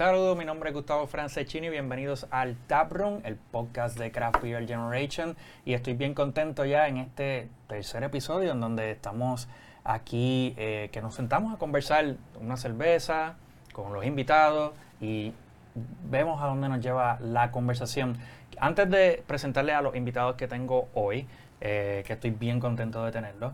Saludos, mi nombre es Gustavo Francescini y bienvenidos al Taproom, el podcast de Craft Beer Generation. Y estoy bien contento ya en este tercer episodio en donde estamos aquí, eh, que nos sentamos a conversar una cerveza con los invitados y vemos a dónde nos lleva la conversación. Antes de presentarle a los invitados que tengo hoy, eh, que estoy bien contento de tenerlos,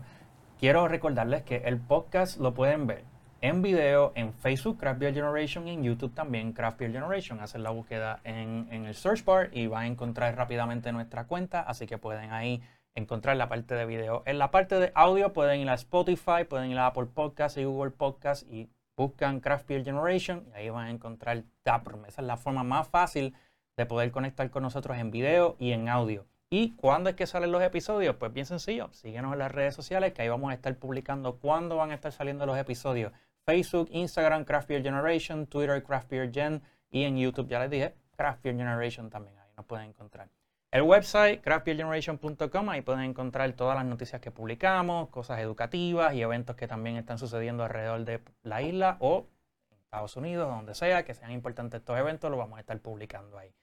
quiero recordarles que el podcast lo pueden ver en video en Facebook, Craft Beer Generation, y en YouTube también, Craft Beer Generation. Hacen la búsqueda en, en el search bar y van a encontrar rápidamente nuestra cuenta, así que pueden ahí encontrar la parte de video. En la parte de audio pueden ir a Spotify, pueden ir a Apple Podcasts y Google Podcasts y buscan Craft Beer Generation y ahí van a encontrar Taproom. Esa es la forma más fácil de poder conectar con nosotros en video y en audio. ¿Y cuándo es que salen los episodios? Pues bien sencillo, síguenos en las redes sociales que ahí vamos a estar publicando cuándo van a estar saliendo los episodios. Facebook, Instagram, Craft Beer Generation, Twitter, Craft Beer Gen y en YouTube, ya les dije, Craft Beer Generation también, ahí nos pueden encontrar. El website, craftbeergeneration.com, ahí pueden encontrar todas las noticias que publicamos, cosas educativas y eventos que también están sucediendo alrededor de la isla o en Estados Unidos, donde sea, que sean importantes estos eventos, los vamos a estar publicando ahí.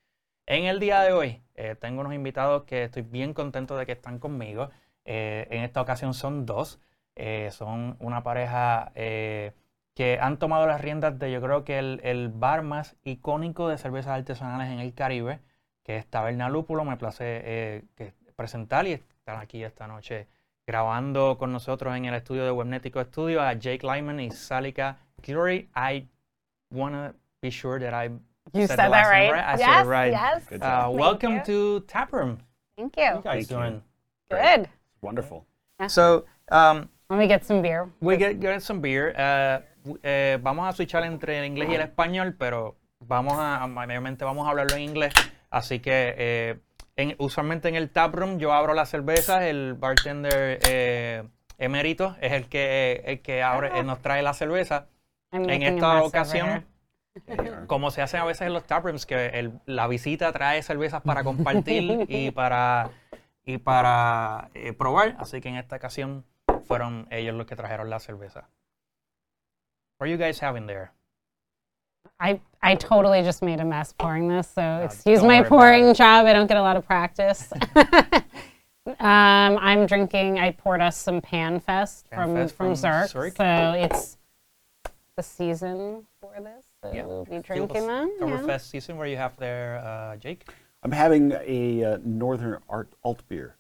En el día de hoy eh, tengo unos invitados que estoy bien contento de que están conmigo. Eh, en esta ocasión son dos. Eh, son una pareja que han tomado las riendas de yo creo que el, el, bar más icónico de cervezas artesanales en el Caribe, que es Taberna Lúpulo. Me place que presentar y están aquí esta noche grabando con nosotros en el estudio de Webnético Studio a Jake Lyman y Salika Curie. I want to be sure that I You said said, the that right. I yes, said it right. yes. Good Uh, welcome you. to Taproom. Thank you. How you guys Thank you. doing? Good. Wonderful. So, um, Let me get some beer. we get, get some beer. Uh, w- eh, vamos a switchar entre el inglés y el español, pero vamos a, mayormente vamos a hablarlo en inglés. Así que, eh, en- usualmente en el taproom yo abro las cervezas, el bartender eh, emérito es el que, el que abre, eh, nos trae la cerveza. I'm En esta ocasión, como se hace a veces en los taprooms, que el- la visita trae cervezas para compartir y para, y para eh, probar. Así que en esta ocasión fueron ellos los que trajeron la cerveza. What are you guys having there? I I totally just made a mess pouring this, so excuse my pouring job. I don't get a lot of practice. um, I'm drinking. I poured us some Panfest from Panfest from from Zurich, Zurich. so it's the season for this. So Yeah. we'll be drinking them. yeah. Oktoberfest season where you have there, uh, Jake. I'm having a uh, Northern Art Alt beer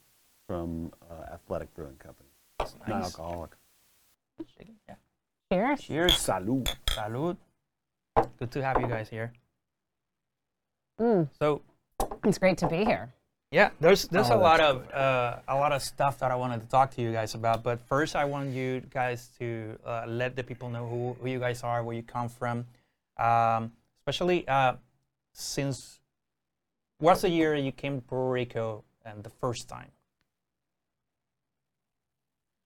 from uh, Athletic Brewing Company. Nice. Non-alcoholic. Yeah. Cheers. Cheers. Salud. Salud. Good to have you guys here. Mm, So, it's great to be here. Yeah, there's there's Oh, a lot of uh, a lot of stuff that I wanted to talk to you guys about. But first, I want you guys to uh, let the people know who, who you guys are, where you come from, um, especially uh, since what's the year you came to Puerto Rico and the first time?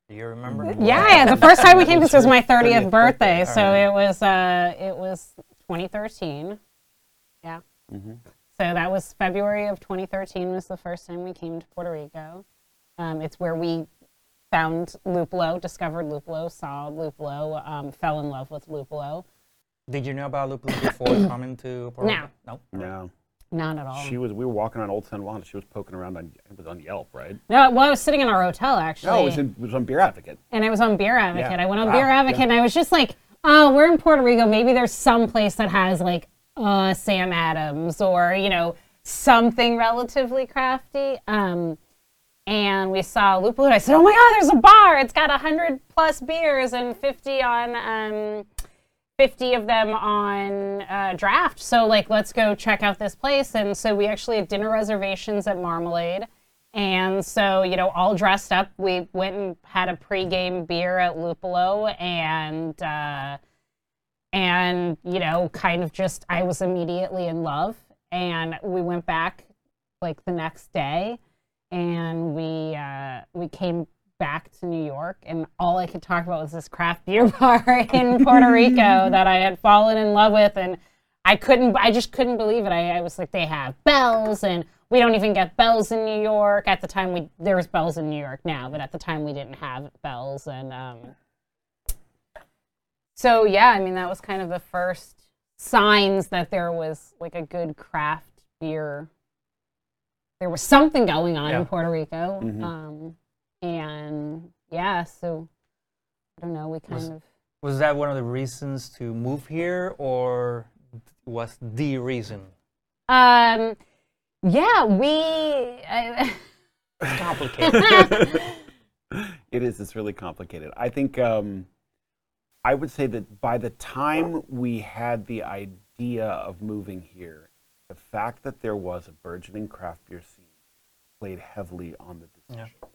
Do you remember? Yeah, yeah. The first time we came, this was my 30th 30th birthday, birthday, so alright. it was uh, it was 2013. Yeah. hmm So that was February of 2013 was the first time we came to Puerto Rico. Um, it's where we found Lúpulo, discovered Lúpulo, saw Lúpulo, um, fell in love with Lúpulo. Did you know about Lupus before coming to Puerto No. Rico? No. No. Not at all. She was. We were walking on Old San Juan. She was poking around on. It was on Yelp, right? no, well, I was sitting in our hotel actually. No, it was, in, it was on Beer Advocate. and it was on Beer Advocate. Yeah. I went on Wow. Beer Advocate, Yeah. and I was just like, "Oh, we're in Puerto Rico. Maybe there's some place that has like uh, Sam Adams or you know something relatively crafty." Um, and we saw and I said, "Oh my God, there's a bar! It's got hundred plus beers and fifty on." Um, 50 of them on uh, draft. So, like, let's go check out this place. And so, we actually had dinner reservations at Marmalade. And so, you know, all dressed up, we went and had a pregame beer at Lúpulo and, uh, and, you know, kind of just, I was immediately in love. And we went back like the next day and we, uh, we came back to New York, and all I could talk about was this craft beer bar in Puerto Rico that I had fallen in love with, and I couldn't, I just couldn't believe it. I, I was like, they have Bell's, and we don't even get Bell's in New York. At the time, we there was Bell's in New York now, but at the time we didn't have Bell's, and um, so yeah, I mean that was kind of the first signs that there was like a good craft beer. There was something going on Yeah. in Puerto Rico, Mhm. um, and yeah, so I don't know. We kind Was- of Was that one of the reasons to move here, or was the reason? um, yeah, we. I, Complicated. it is. It's really complicated. I think um, I would say that by the time we had the idea of moving here, the fact that there was a burgeoning craft beer scene played heavily on the decision. Yeah,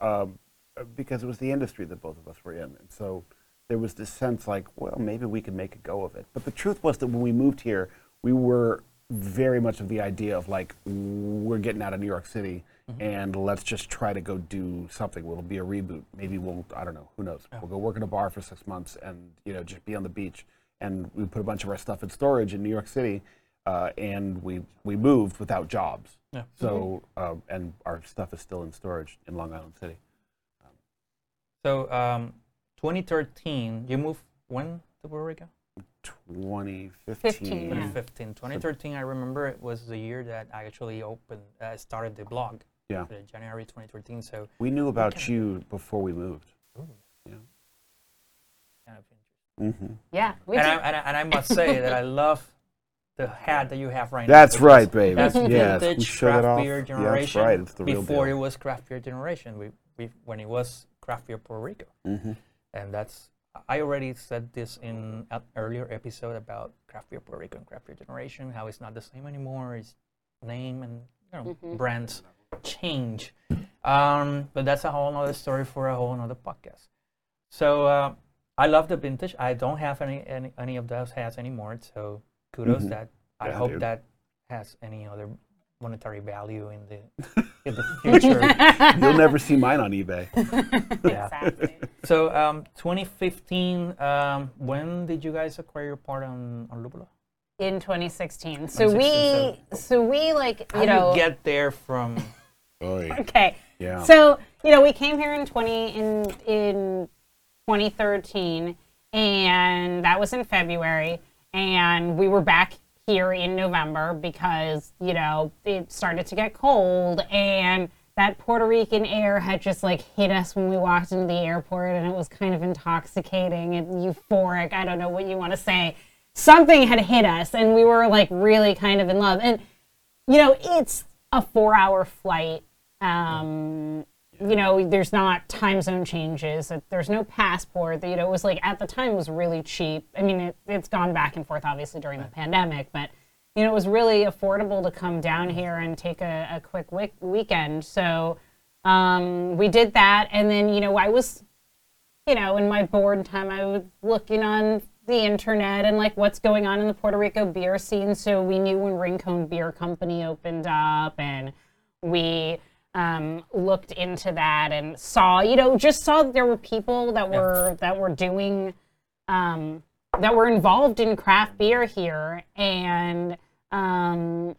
um, uh, because it was the industry that both of us were in, and so there was this sense like, well, maybe we can make a go of it. But the truth was that when we moved here, we were very much of the idea of like, we're getting out of New York City, and let's just try to go do something. It'll be a reboot. Maybe we'll, I don't know, who knows? We'll go work in a bar for six months and you know just be on the beach. And we put a bunch of our stuff in storage in New York City, uh, and we we moved without jobs. Yeah. So uh, and our stuff is still in storage in Long Island City. So, um, 2013, you moved when to Puerto Rico? 2015. 15, yeah. 2015. 2013, I remember it was the year that I actually opened, uh, started the blog. Yeah. uh, January 2013. So, We knew about you before we moved. Yeah. kind of interesting. hmm yeah, we And I, and, I, and I must say that I love the hat that you have right now. That's because right, baby. That's yes, vintage showed craft off. beer Yeah, generation. that's right. It's the real before deal. it was craft beer generation, we, we, when it was craft beer Puerto Rico. hmm and that's I already said this in an earlier episode about craft beer Puerto Rico and craft beer generation, how it's not the same anymore. It's name and you know Mhm. brands change, um, but that's a whole other story for a whole other podcast. So uh, I love the vintage. I don't have any any, any of those hats anymore. So kudos Mhm. that I Yeah, hope dude. that has any other monetary value in the in the future. You'll never see mine on eBay. Yeah. exactly. So, um, 2015. Um, when did you guys acquire your part on on Lúpulo? in 2016. So 2016, we, so we like, you do know, you get there from? Oy. okay. Yeah. So you know, we came here in 20 in in 2013, and that was in February, and we were back here in November because you know it started to get cold and. That Puerto Rican air had just like hit us when we walked into the airport, and it was kind of intoxicating and euphoric. I don't know what you want to say. Something had hit us, and we were like really kind of in love. And you know, it's a four hour flight. Um, you know, there's not time zone changes. There's no passport. You know, it was like at the time it was really cheap. I mean, it, it's gone back and forth obviously during the pandemic, but you know, it was really affordable to come down here and take a, a quick week, weekend. So um, we did that, and then you know, I was you know, in my bored time, I was looking on the internet and like what's going on in the Puerto Rico beer scene. So we knew when Rincon Beer Company opened up, and we um, looked into that and saw, you know, just saw that there were people that were that were doing um, that were involved in craft beer here, and um,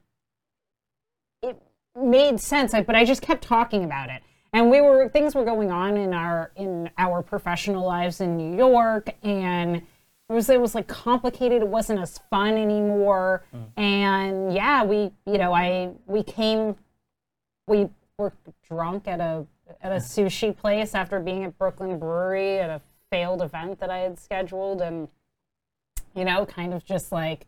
it made sense. I- But I just kept talking about it, and we were things were going on in our in our professional lives in New York, and it was it was like complicated. It wasn't as fun anymore, and yeah, we you know I we came we were drunk at a at a sushi place after being at Brooklyn Brewery at a failed event that I had scheduled, and you know, kind of just like,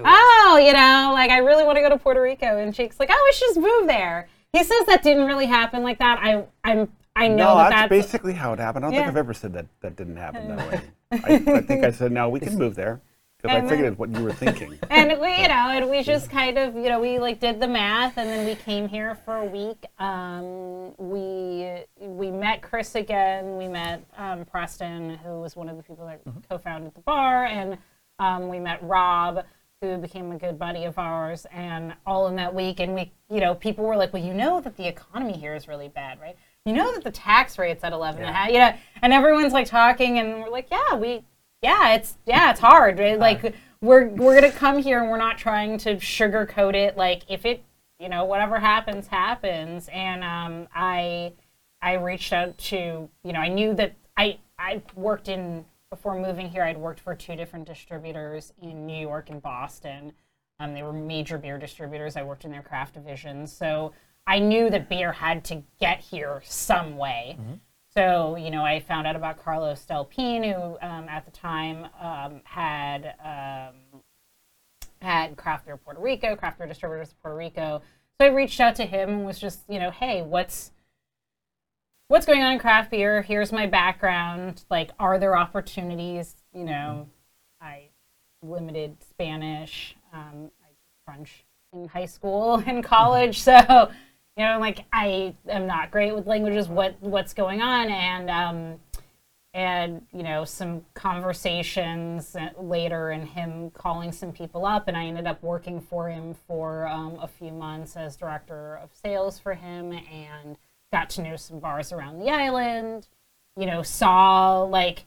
oh, you know, like I really want to go to Puerto Rico, and Jake's like, oh, we should just move there. He says that didn't really happen like that. I I'm I know no, that that's, that's basically how it happened. I don't Yeah. think I've ever said that that didn't happen that way. I, I think I said no, we can move there because I figured it's what you were thinking. and we, you know, and we just kind of, you know, we like did the math, and then we came here for a week. Um, we we met Chris again. We met um, Preston, who was one of the people that co-founded the bar, and um, we met Rob, who became a good buddy of ours, and all in that week. And we, you know, people were like, "Well, you know that the economy here is really bad, right? You know that the tax rate's at eleven and a half, you know." And everyone's like talking, and we're like, "Yeah, we." Yeah, it's yeah, it's hard. Right? Like we're we're gonna come here and we're not trying to sugarcoat it. Like if it, you know, whatever happens, happens. And um, I I reached out to you know I knew that I I worked in before moving here, I'd worked for two different distributors in New York and Boston. Um, they were major beer distributors. I worked in their craft division, so I knew that beer had to get here some way. So, you know, I found out about Carlos Delpine, who um, at the time um, had um, had Craft Beer Puerto Rico, Craft Beer Distributors Puerto Rico. So I reached out to him and was just, you know, hey, what's what's going on in craft beer? Here's my background. Like, are there opportunities? You know, I limited Spanish. Um, I French in high school and college, so you know, like I am not great with languages. What what's going on? And um, and you know, some conversations later, and him calling some people up, and I ended up working for him for um, a few months as director of sales for him, and got to know some bars around the island. You know, saw like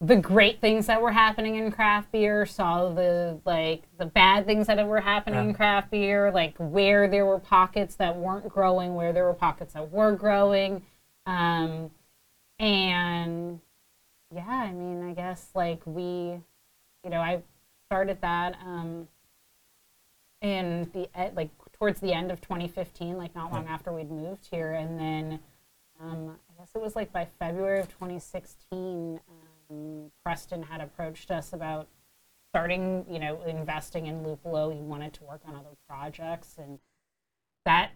the great things that were happening in craft beer, saw the like the bad things that were happening in craft beer, like where there were pockets that weren't growing, where there were pockets that were growing. Um, and yeah, I mean, I guess like we, you know, I started that um, in the like towards the end of 2015, like not long after we'd moved here, and then um, I guess it was like by February of 2016, um, Preston had approached us about starting, you know, investing in Lúpulo. He wanted to work on other projects, and that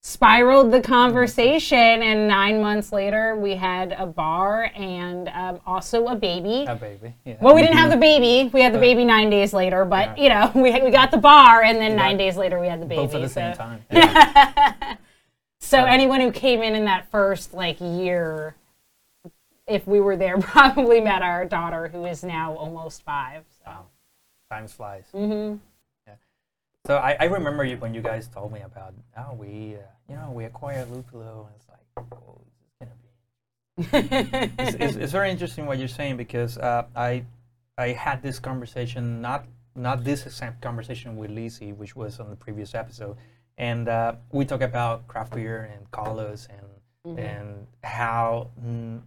spiraled the conversation. And nine months later, we had a bar and um, also a baby. A baby. Yeah. Well, we didn't have the baby. We had the baby nine days later, but Yeah. you know, we, we got the bar, and then You nine days later we had the baby. Both at the same time. Yeah. So anyone who came in in that first like year, if we were there, probably met our daughter, who is now almost five. So. Wow. Time flies. hmm Yeah. So I, I remember you, when you guys told me about, oh, we, uh, you know, we acquired Lúpulo, and it's like, oh, this is gonna be. it's, it's, it's very interesting what you're saying because uh, I, I had this conversation, not not this exact conversation with Lizzie, which was on the previous episode, and uh, we talk about craft beer and Carlos and and how mm,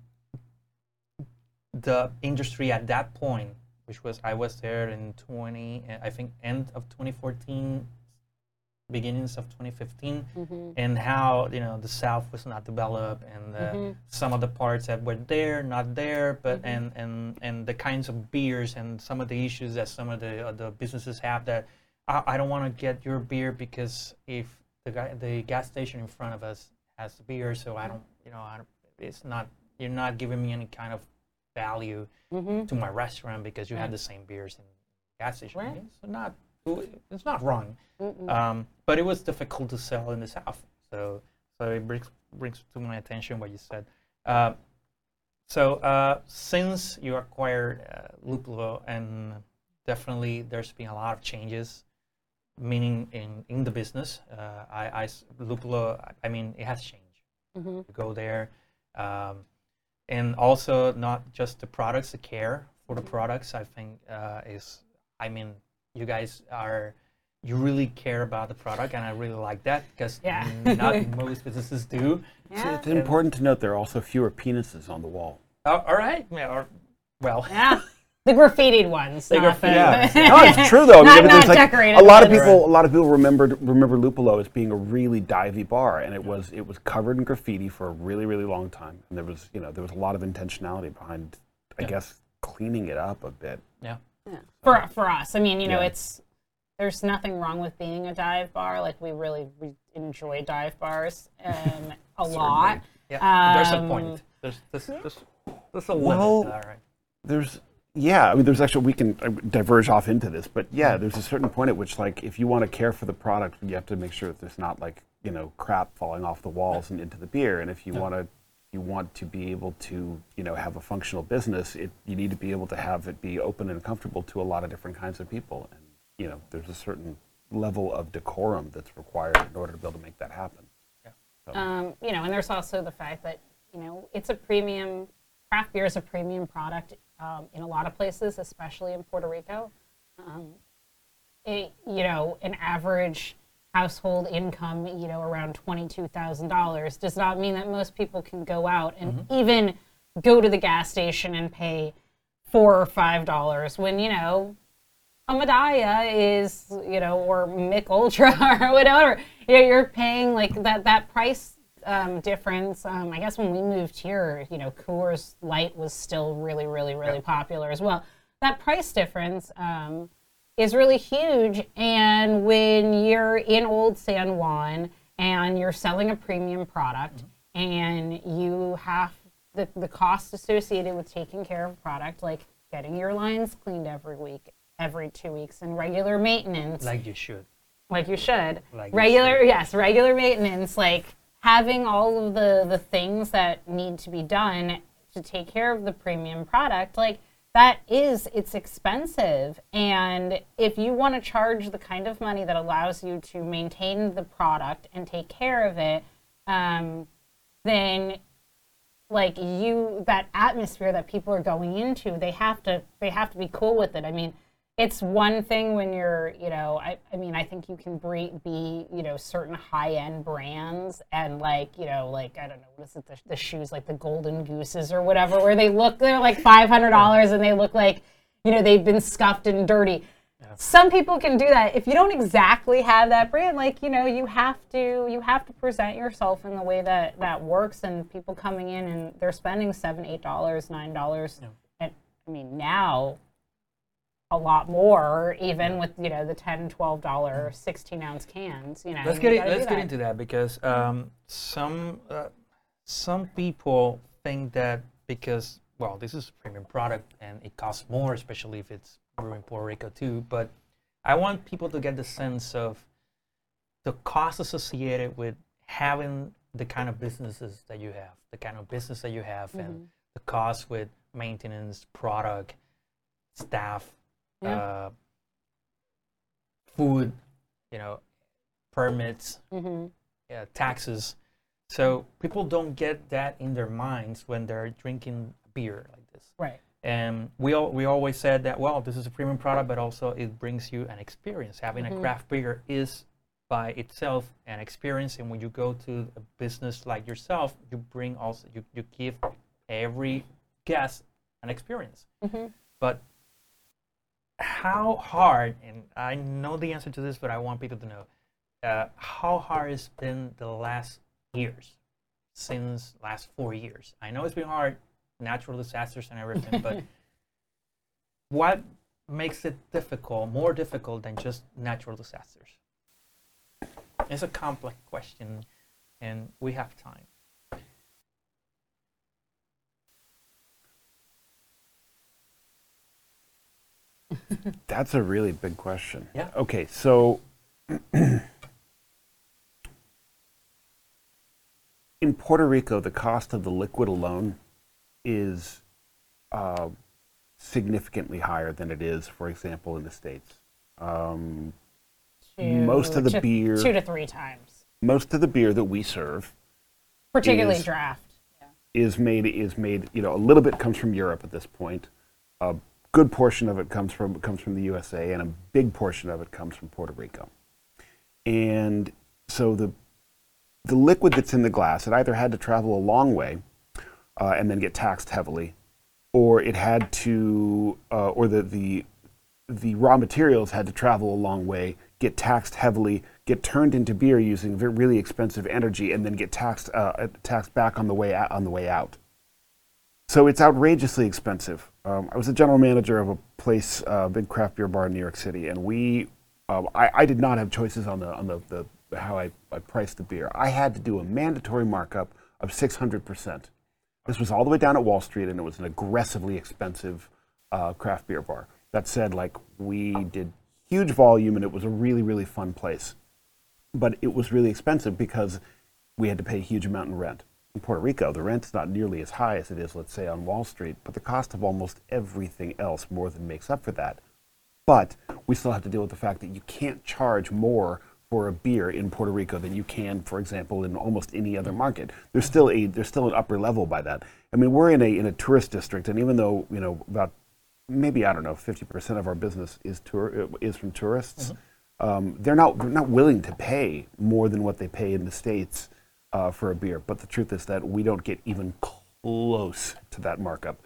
the industry at that point, which was I was there in 20, uh, I think end of 2014, beginnings of 2015, and how you know the South was not developed, and uh, some of the parts that were there, not there, but and and and the kinds of beers and some of the issues that some of the uh, the businesses have that I, I don't want to get your beer because if the guy the gas station in front of us has the beer, so I don't you know I don't, it's not you're not giving me any kind of value to my restaurant because you have the same beers in the gas station. Right. It's not it's not wrong, um, but it was difficult to sell in the south. So so it brings brings to my attention what you said. Uh, so uh, since you acquired uh, Lúpulo, and definitely there's been a lot of changes, meaning in, in the business. Uh, I, I Lúpulo, I- mean, it has changed. You go there, um, and also not just the products, the care for the products. I think uh, is, I mean, you guys are. You really care about the product, and I really like that because Yeah. not most businesses do. Yeah. It's important to note there are also fewer penises on the wall. Oh, all right. Yeah, or, well, Yeah. The graffitied ones. The not the- graffitied Yeah. no, it's true though. I mean, Not- not like- decorated A lot of ones. people, a lot of people remembered remember Lúpulo as being a really divey bar, and it was it was covered in graffiti for a really really long time, and there was you know there was a lot of intentionality behind, I Yeah. guess, cleaning it up a bit. yeah. yeah. for for us. I mean, you know, Yeah. it's there's nothing wrong with being a dive bar. Like we really we enjoy dive bars um, a lot. Yeah, there's a Um, point. There's this this there's a Well- limit. All right. There's yeah, I mean, there's actually we can uh, diverge off into this, but yeah, there's a certain point at which like if you want to care for the product, you have to make sure that there's not like you know crap falling off the walls and into the beer, and if you want to you want to be able to you know have a functional business, it you need to be able to have it be open and comfortable to a lot of different kinds of people, and you know there's a certain level of decorum that's required in order to be able to make that happen. Um, you know, and there's also the fact that you know it's a premium craft beer is a premium product um, in a lot of places, especially in Puerto Rico. Um, it, you know, an average household income, you know, around twenty-two thousand dollars, does not mean that most people can go out and even go to the gas station and pay four or five dollars when you know a Medalla is you know or Mich Ultra or whatever. You know, you're paying like that that price um, difference. Um, I guess when we moved here, you know, Coors Light was still really, really, really popular as well. That price difference um, is really huge. And when you're in Old San Juan and you're selling a premium product and you have the, the cost associated with taking care of a product, like getting your lines cleaned every week, every two weeks, and regular maintenance Like you should. like you should. Like you regular, should. yes, regular maintenance, like having all of the the things that need to be done to take care of the premium product, like that is it's expensive. And if you want to charge the kind of money that allows you to maintain the product and take care of it, um, then like you that atmosphere that people are going into they have to they have to be cool with it i mean it's one thing when you're you know i, I mean i think you can be, be you know certain high end brands and like you know like i don't know what is it the, the shoes like the golden gooses or whatever where they look they're like $500 and they look like you know they've been scuffed and dirty. Some people can do that. If you don't exactly have that brand like you know you have to you have to present yourself in the way that that works and people coming in and they're spending seven eight dollars nine dollars and i mean now a lot more even with you know the 10 12 dollar 16 ounce cans you know Let's get it, let's get into that because um, some uh, some people think that because well this is a premium product and it costs more especially if it's brewed in Puerto Rico too but I want people to get the sense of the cost associated with having the kind of businesses that you have the kind of business that you have Mm-hmm. and the cost with maintenance product staff Yeah. uh, food you know permits Mhm. uh, taxes. So people don't get that in their minds when they're drinking beer like this. right And we all, we always said that well, this is a premium product, but also it brings you an experience. Having a craft beer is by itself an experience, and when you go to a business like yourself, you bring also you, you give every guest an experience. But how hard, and I know the answer to this, but I want people to know, uh, how hard it's been the last years, since last four years. I know it's been hard, natural disasters and everything, but what makes it difficult, more difficult than just natural disasters? It's a complex question, and we have time. That's a really big question. Yeah. Okay, so in Puerto Rico, the cost of the liquid alone is uh, significantly higher than it is, for example, in the States. Um, Most of the Two- beer- two to three times most of the beer that we serve particularly Is- draft is made is made you know a little bit comes from Europe at this point. A good portion of it comes from comes from the USA, and a big portion of it comes from Puerto Rico. And so the the liquid that's in the glass, it either had to travel a long way uh, and then get taxed heavily, or it had to, uh, or the, the the raw materials had to travel a long way, get taxed heavily, get turned into beer using really expensive energy, and then get taxed uh, taxed back on the way out, on the way out. So it's outrageously expensive. Um, I was a general manager of a place, uh, big craft beer bar in New York City, and we, um, I, I did not have choices on the on the, the how I, I priced the beer. I had to do a mandatory markup of 600 percent. This was all the way down at Wall Street, and it was an aggressively expensive uh, craft beer bar. That said, like we did huge volume, and it was a really really fun place but it was really expensive because we had to pay a huge amount in rent. In Puerto Rico, the rent's not nearly as high as it is, let's say, on Wall Street, but the cost of almost everything else more than makes up for that. But we still have to deal with the fact that you can't charge more for a beer in Puerto Rico than you can, for example, in almost any other market. There's still a there's still an upper level by that. I mean, we're in a in a tourist district, and even though you know about maybe I don't know, 50% of our business is tour is from tourists. Um, they're not they're not willing to pay more than what they pay in the states uh, for a beer. But the truth is that we don't get even close to that markup.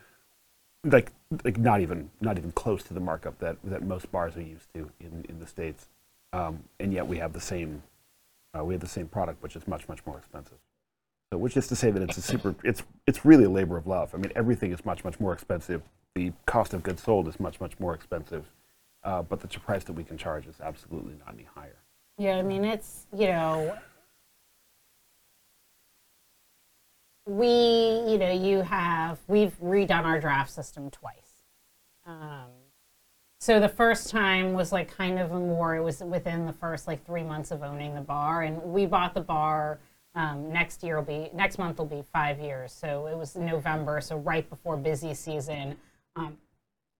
Like, like not even not even close to the markup that, that most bars are used to in, in the states, um, and yet we have the same uh, we have the same product, which is much much more expensive. So, which is to say that it's a super it's it's really a labor of love. I mean, everything is much much more expensive. The cost of goods sold is much much more expensive, uh, but the price that we can charge is absolutely not any higher. Yeah, I mean, it's, you know, we, you know, you have, we've redone our draft system twice. Um, so the first time was like kind of a more, it was within the first like three months of owning the bar. And we bought the bar. Um, next year will be, next month will be five years. So it was November, so right before busy season, um,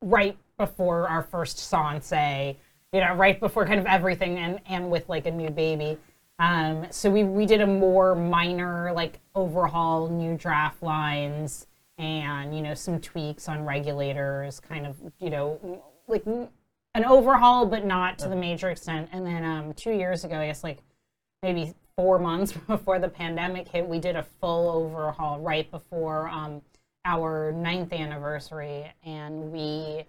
right before our first Sanse, you know, right before kind of everything and, and with like a new baby. Um, so we, we did a more minor like overhaul, new draft lines and, you know, some tweaks on regulators, kind of, you know, like an overhaul, but not to the major extent. And then um, two years ago, I guess like maybe four months before the pandemic hit, we did a full overhaul right before um, our ninth anniversary. And we,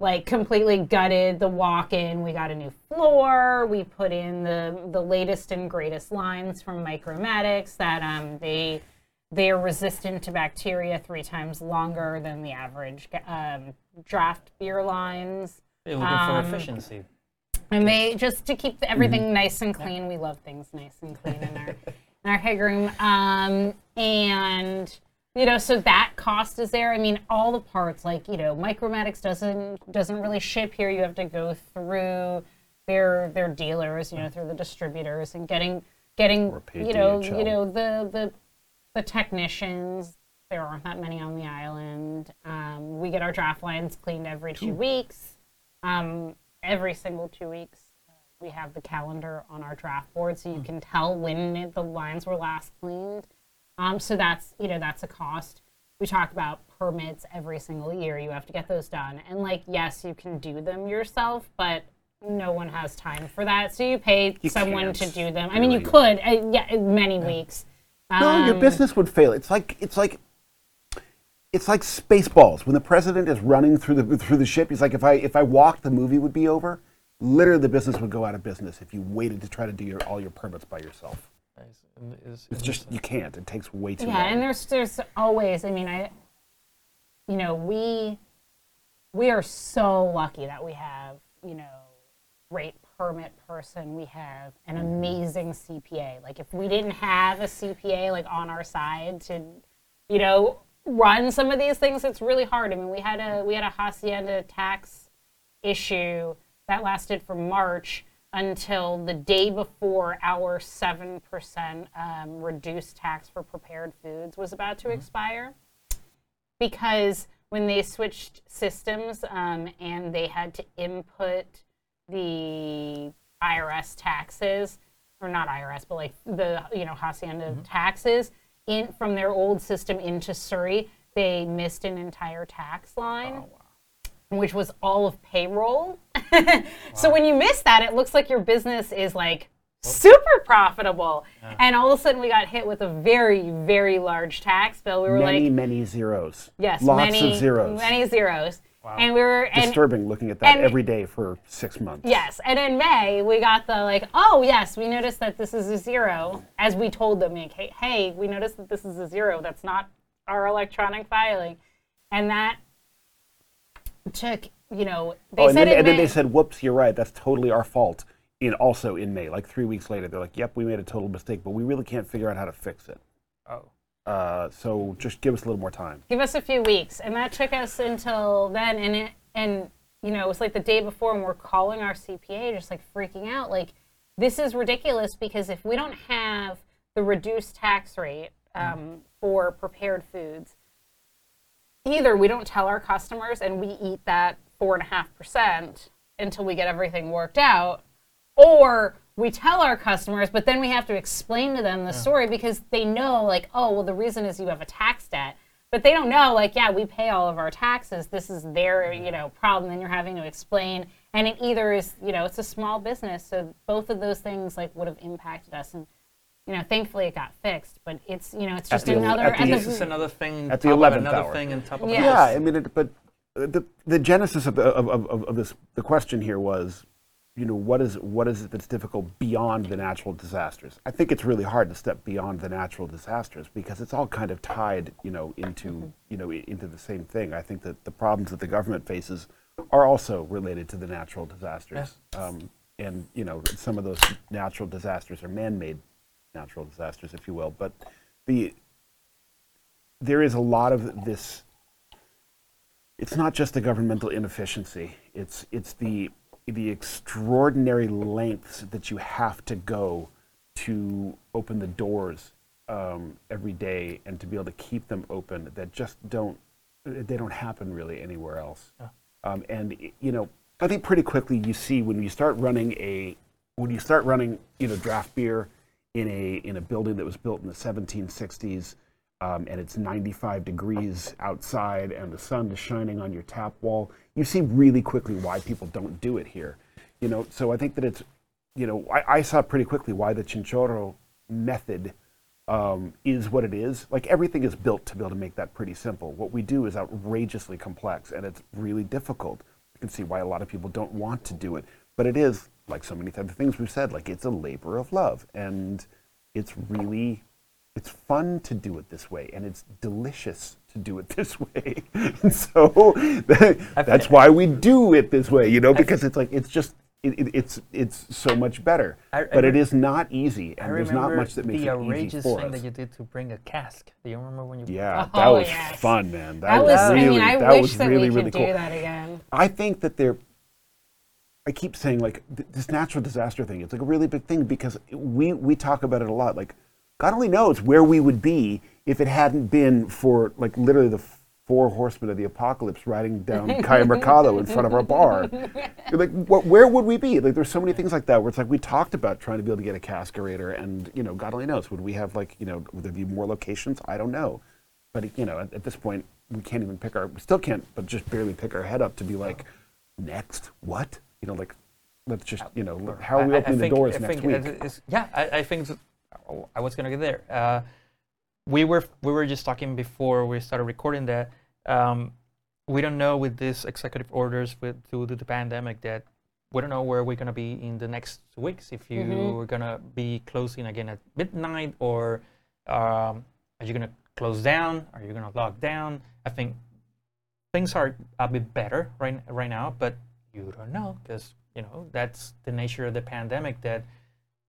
like completely gutted the walk-in. We got a new floor. We put in the the latest and greatest lines from Micromatics that um, they they are resistant to bacteria three times longer than the average um, draft beer lines. You're looking Um, for efficiency. And they just to keep everything nice and clean. We love things nice and clean in our in our head room. Um, and you know, so that cost is there. I mean, all the parts, like you know, Micromatics doesn't doesn't really ship here. You have to go through their their dealers, you know, through the distributors, and getting getting you know DHL. you know the the the technicians. There aren't that many on the island. Um, we get our draft lines cleaned every two weeks. Um, every single two weeks, uh, we have the calendar on our draft board, so you can tell when the lines were last cleaned. Um, so that's you know that's a cost. We talk about permits every single year. You have to get those done, and like yes, you can do them yourself, but no one has time for that. So you pay You someone to do them. I mean, you could, uh, yeah, in many weeks. No, your Um, business would fail. It's like it's like it's like Spaceballs. When the president is running through the through the ship, he's like, if I if I walked, the movie would be over. Literally, the business would go out of business if you waited to try to do your, all your permits by yourself. Is- It's is- just you can't. It takes way too yeah long. and there's there's always i mean i you know we we are so lucky that we have you know great permit person we have an mm-hmm. amazing cpa like if we didn't have a cpa like on our side to you know run some of these things it's really hard i mean we had a we had a hacienda tax issue that lasted from March until the day before our 7% um, reduced tax for prepared foods was about to expire. Because when they switched systems um, and they had to input the IRS taxes, or not IRS, but like the you know hacienda taxes in from their old system into SURI, they missed an entire tax line which was all of payroll. so when you miss that, it looks like your business is like super profitable. And all of a sudden, we got hit with a very, very large tax bill. We were many like, many zeros. yes, lots many of zeros. many zeros. Wow. And we were and Disturbing looking at that and- every day for six months. Yes, and in May we got the like, oh yes, we noticed that this is a zero, as we told them, like, hey, hey, we noticed that this is a zero. That's not our electronic filing, and that took, you know, they Oh, and said then, in and then they said, "Whoops, you're right. That's totally our fault." In also in May, like three weeks later, they're like, "Yep, we made a total mistake, but we really can't figure out how to fix it. Oh. Uh, so just give us a little more time." give us a few weeks and that took us until then and it and you know it was like the day before and we're calling our cpa just like freaking out like this is ridiculous because if we don't have the reduced tax rate um, for prepared foods either we don't tell our customers and we eat that four and a half percent until we get everything worked out or we tell our customers but then we have to explain to them the story because they know like oh well the reason is you have a tax debt. But they don't know like yeah we pay all of our taxes. This is their you know problem then you're having to explain. And it either is you know it's a small business so both of those things like would have impacted us. And you know, thankfully it got fixed, but it's you know, it's just the another. at at the- This is another thing. At the top of 11th another hour. thing and top of Yeah. Yeah. I mean, it, but uh, the the genesis of, the, of, of, of of this the question here was, you know, what is what is it that's difficult beyond the natural disasters? I think it's really hard to step beyond the natural disasters because it's all kind of tied, you know, into you know into the same thing. I think that the problems that the government faces are also related to the natural disasters, um, and you know, some of those natural disasters are man-made natural disasters, if you will. But the there is a lot of this it's not just the governmental inefficiency. It's it's the the extraordinary lengths that you have to go to open the doors um, every day and to be able to keep them open that just don't they don't happen really anywhere else. Um, and you know, I think pretty quickly you see when you start running a when you start running you know draft beer in a in a building that was built in the 1760s um, and it's 95 degrees outside and the sun is shining on your tap wall, you see really quickly why people don't do it here. You know, so I think that it's, you know, I, I saw pretty quickly why the chinchorro method um, is what it is. Like everything is built to be able to make that pretty simple. What we do is outrageously complex and it's really difficult. You can see why a lot of people don't want to do it, but it is like so many other things we've said. Like it's a labor of love, and it's really it's fun to do it this way and it's delicious to do it this way and so that's why we do it this way you know because it's like it's just it, it, it's it's so much better I- I but it re- is not easy and there's not much that makes it easy for us. the outrageous for thing that you did to bring a cask. Do you remember when you? yeah that Oh, was yes. fun man that, That was, was I mean, I that wish was that really we really could cool do that again. I think that there. I keep saying like th- this natural disaster thing. It's like a really big thing because we we talk about it a lot. Like God only knows where we would be if it hadn't been for like literally the four horsemen of the apocalypse riding down Calle Mercado in front of our bar. You're like, what, where would we be? Like, there's so many things like that where it's like we talked about trying to be able to get a cascarator, and you know, God only knows. Would we have like you know, would there be more locations? I don't know. But you know, at, at this point, we can't even pick our, we still can't, but just barely pick our head up to be like, next, what? You know, like, let's just, you know, how are we I- I opening the doors I next think week? it is- yeah, I, I think I was gonna get there. Uh, we were we were just talking before we started recording that um, we don't know with these executive orders with due to the pandemic that we don't know where we're gonna be in the next weeks. If you Mhm. are gonna be closing again at midnight, or um, are you gonna close down? Are you gonna lock down? I think things are a bit better right right now, but you don't know because you know that's the nature of the pandemic. That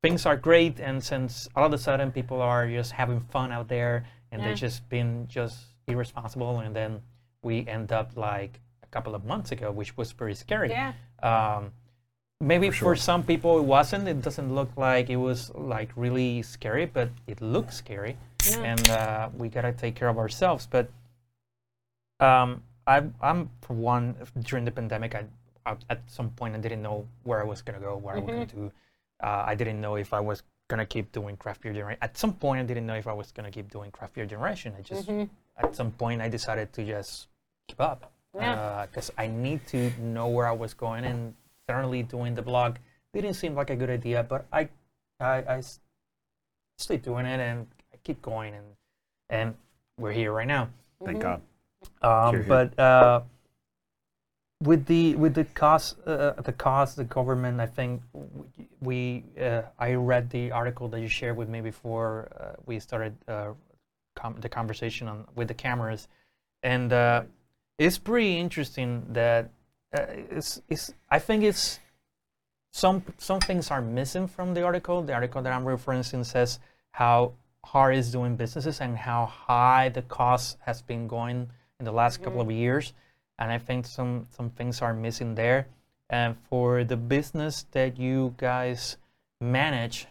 things are great, and since all of a sudden people are just having fun out there, and Yeah. they've just been just irresponsible, and then we end up like a couple of months ago, which was pretty scary. Yeah. Um, maybe For for, some people it wasn't. It doesn't look like it was like really scary, but it looks scary, Yeah. and uh, we gotta take care of ourselves. But um, I, I'm for one during the pandemic. I, I at some point I didn't know where I was gonna go, what I was gonna do. Uh, I didn't know if I was gonna keep doing craft beer generation. At some point, I didn't know if I was gonna keep doing craft beer generation. I just Mhm. at some point I decided to just give up Yeah. because I need to know where I was going, and certainly doing the blog didn't seem like a good idea. But I I, I stayed doing it, and I keep going, and and we're here right now. Thank God. Um, Hear, hear. but uh, with the with the cost, uh, the cost, the government. I think we. Uh, I read the article that you shared with me before uh, we started uh, com- the conversation on with the cameras, and uh, it's pretty interesting that uh, it's, it's. I think it's some some things are missing from the article. The article that I'm referencing says how hard is doing businesses and how high the cost has been going in the last couple of years. And I think some some things are missing there. And for the business that you guys manage,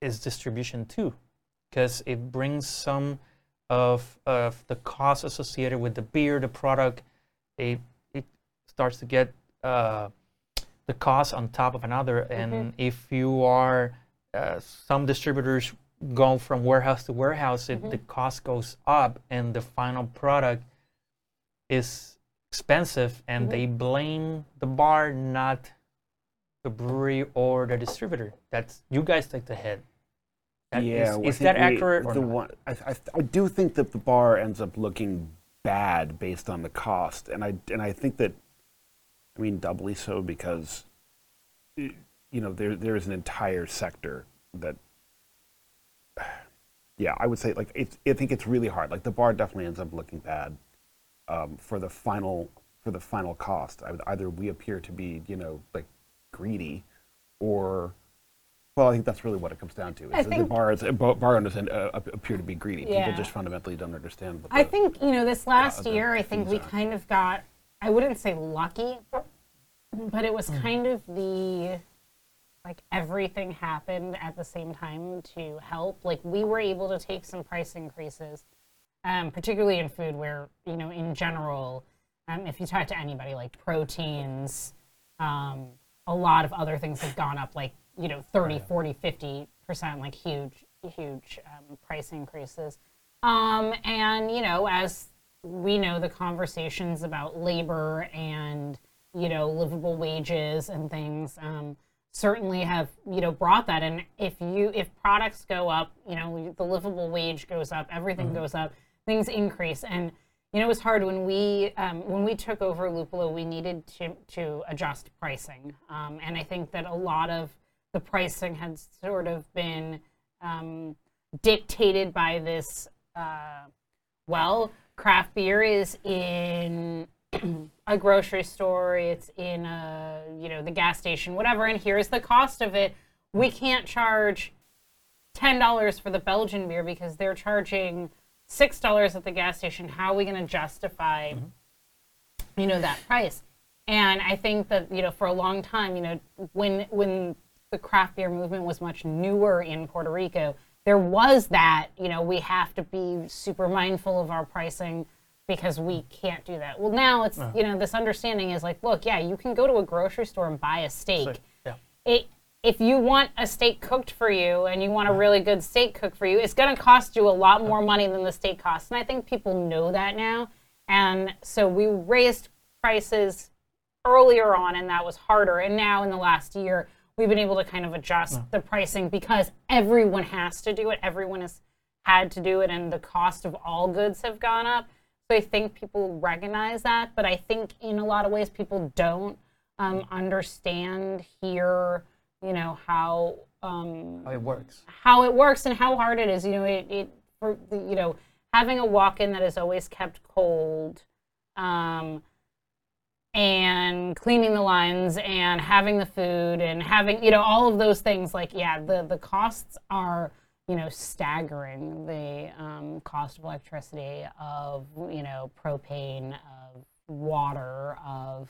is distribution too, because it brings some of of the costs associated with the beer, the product. It it starts to get uh, the cost on top of another. And if you are uh, some distributors go from warehouse to warehouse, it, the cost goes up, and the final product is expensive, and they blame the bar, not the brewery or the distributor. That's you guys take the hit. Uh, yeah, is, is that we- accurate or the one, I, I, I do think that the bar ends up looking bad based on the cost, and I and I think that, I mean, doubly so because, you know, there there is an entire sector that. Yeah, I would say like it's. I think it's really hard. Like the bar definitely ends up looking bad, um, for the final for the final cost. I would, either we appear to be you know like greedy, or well, I think that's really what it comes down to. Is the bar, bar owners uh, appear to be greedy. Yeah. People just fundamentally don't understand. What I think you know this last the year. I think we are. kind of got. I wouldn't say lucky, but it was kind of the like everything happened at the same time to help. Like we were able to take some price increases, um, particularly in food, where you know in general, um, if you talk to anybody, like proteins, um, a lot of other things have gone up, like you know 30, 40, 50 percent, like huge, huge um, price increases. Um, and you know, as we know, the conversations about labor and you know livable wages and things um, certainly have you know brought that. And if you if products go up, you know the livable wage goes up, everything goes up, things increase. And you know it was hard when we um, when we took over Lúpulo, we needed to to adjust pricing. Um, and I think that a lot of the pricing had sort of been um, dictated by this. Uh, well, craft beer is in a grocery store, it's in a, you know, the gas station, whatever, and here's the cost of it. We can't charge $10 for the Belgian beer because they're charging $6 at the gas station. How are we going to justify, mm-hmm. you know, that price? And I think that, you know, for a long time, you know, when when the craft beer movement was much newer in Puerto Rico, there was that, you know, we have to be super mindful of our pricing because we can't do that. Well, now it's, uh-huh. you know, this understanding is like, look, yeah, you can go to a grocery store and buy a steak. Yeah. It, if you want a steak cooked for you and you want a really good steak cooked for you, it's going to cost you a lot more money than the steak costs. And I think people know that now. And so we raised prices earlier on and that was harder. And now in the last year, we've been able to kind of adjust the pricing because everyone has to do it. Everyone has had to do it and the cost of all goods have gone up. So I think people recognize that, but I think in a lot of ways people don't um, understand here, you know, how um, How it works. how it works and how hard it is. You know, it, it for the, you know having a walk-in that is always kept cold, um, and cleaning the lines and having the food and having you know all of those things. Like yeah, the the costs are you know staggering. The um, cost of electricity, of you know propane, of water, of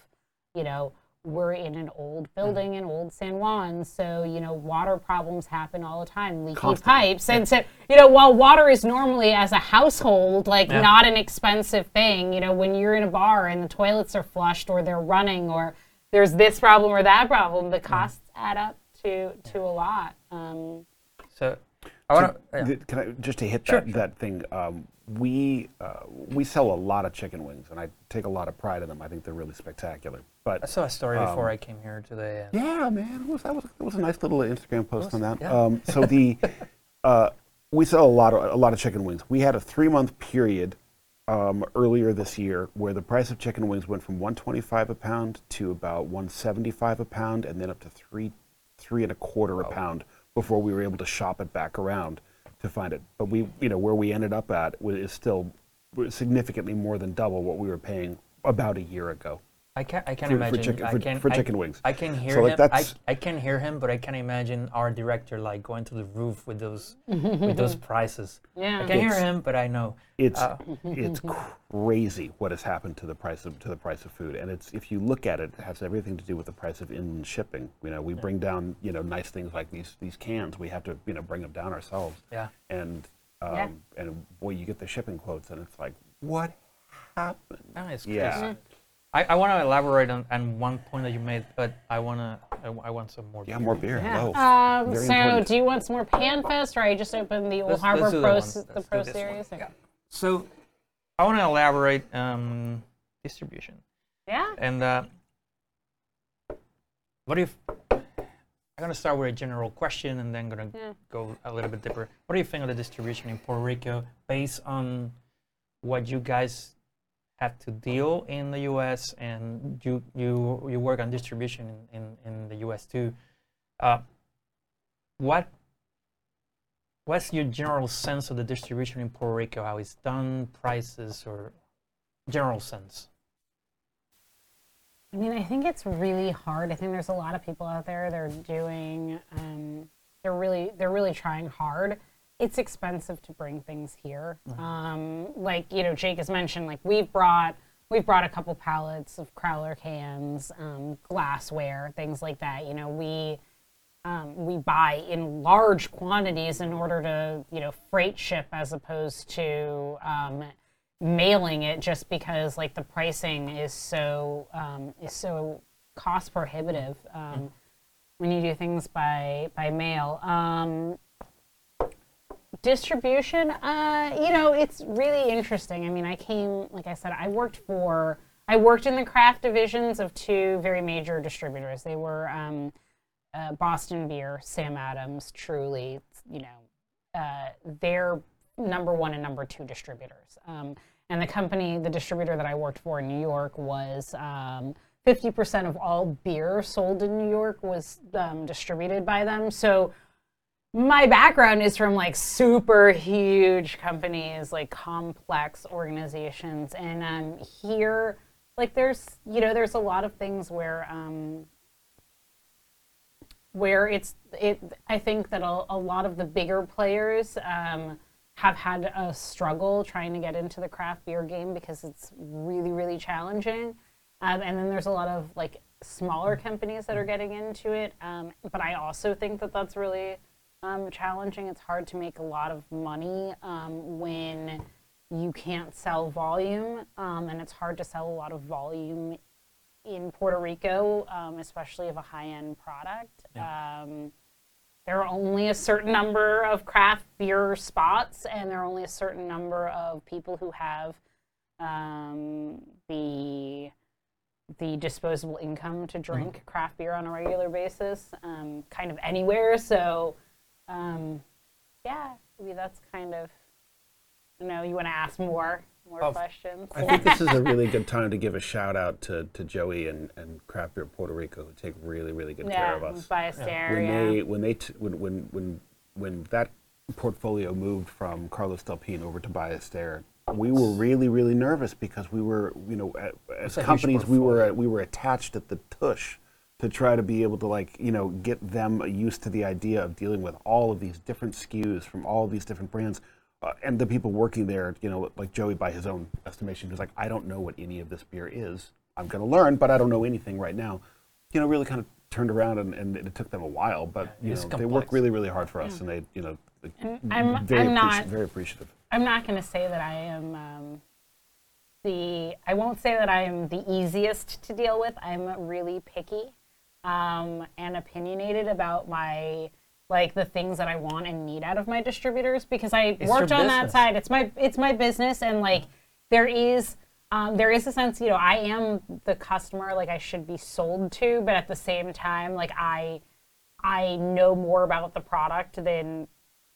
you know we're in an old building in old San Juan, so you know water problems happen all the time, leaky Constantly. pipes, and so you know while water is normally as a household like Yeah. not an expensive thing, you know when you're in a bar and the toilets are flushed or they're running or there's this problem or that problem, the costs add up to to a lot. Um, So I want to. Th- Can I just to hit Sure, that that thing? Um, we uh, we sell a lot of chicken wings, and I take a lot of pride in them. I think they're really spectacular. But I saw a story Um, before I came here today. yeah, man, it was, that was that was a nice little Instagram post on that. yeah. Um, so the uh, we sell a lot of a lot of chicken wings. We had a three month period um, earlier this year where the price of chicken wings went from 125 a pound to about 175 a pound, and then up to three three and a quarter a pound before we were able to shop it back around to find it. But we, you know, where we ended up at is still significantly more than double what we were paying about a year ago. I can't. I can For- for imagine chicken- I for- can, for I- chicken wings. I can hear So, like, him. I, that's- I can hear him, but I can't imagine our director like going to the roof with those with those prices. yeah. I can hear him, but I know. It's Uh, it's crazy what has happened to the price of to the price of food, and it's if you look at it, it has everything to do with the price of inland shipping. You know, we bring down you know nice things like these these cans. We have to you know bring them down ourselves, Yeah. and um, Yeah. and boy, you get the shipping quotes, and it's like what happened? No, it's crazy. Yeah. I, I want to elaborate on, on one point that you made, but I wanna I, w- I want some more. Beer. Yeah, beer. more beer. Yeah. Hello. Um, Very so, important. do you want some more PanFest, or I just opened the Old Let's- Harbor let's Pro, that s- the Pro do this one. Series? Yeah. So I want to elaborate um, distribution Yeah. and uh, what if I'm gonna start with a general question and then gonna Yeah. go a little bit deeper. What do you think of the distribution in Puerto Rico based on what you guys have to deal in the U.S. and you you you work on distribution in, in, in the U.S. too? Uh, what what's your general sense of the distribution in Puerto Rico? How it's done, prices, or general sense? I mean, I think it's really hard. I think there's a lot of people out there. They're doing. Um, they're really. They're really trying hard. It's expensive to bring things here. Um, like you know, Jake has mentioned. Like we've brought. We've brought a couple pallets of Crowler cans, um, glassware, things like that. You know, we um, we buy in large quantities in order to you know freight ship as opposed to um, mailing it just because like the pricing is so um, is so cost prohibitive um, when you do things by by mail. Distribution, uh, you know, it's really interesting. I mean, I came, like I said, I worked for, I worked in the craft divisions of two very major distributors. They were um, uh, Boston Beer, Sam Adams, Truly, you know, uh, they're number one and number two distributors. Um, and the company, the distributor that I worked for in New York was um, 50% of all beer sold in New York was um, distributed by them. So my background is from like super huge companies, like complex organizations. And um, here, like there's, you know, there's a lot of things where, um, where it's it i think that a, a lot of the bigger players um, have had a struggle trying to get into the craft beer game because it's really really challenging um, and then there's a lot of like smaller companies that are getting into it um, but i also think that that's really um, challenging it's hard to make a lot of money um, when you can't sell volume um, and it's hard to sell a lot of volume in Puerto Rico, um, especially of a high-end product. Um, there are only a certain number of craft beer spots, and there are only a certain number of people who have um, the the disposable income to drink craft beer on a regular basis, um, kind of anywhere. So, um, yeah, maybe that's kind of. I know you want to ask more more Oh, questions. I think this is a really good time to give a shout out to, to Joey and, and Craft Beer Puerto Rico who take really, really good care of us. by Astaire, when yeah. they when they t- when, when when when that portfolio moved from Carlos Delpine over to Ballester, we were really really nervous because we were you know a- as a huge companies we were portfolio. we were attached at the tush to try to be able to like you know get them used to the idea of dealing with all of these different SKUs from all of these different brands. Uh, and the people working there, you know, like Joey, by his own estimation, was like, I don't know what any of this beer is. I'm going to learn, but I don't know anything right now. You know, really kind of turned around, and, and it took them a while, but you it's know, they work really, really hard for us, and they, you know, I'm- very, I'm appreci- not- very appreciative. I'm not going to say that I am um, the. I won't say that I am the easiest to deal with. I'm really picky um, and opinionated about my like the things that I want and need out of my distributors because I It's worked on that side. It's my it's my business and like there is. Um, there is a sense, you know, I am the customer, like I should be sold to, but at the same time, like I, I know more about the product than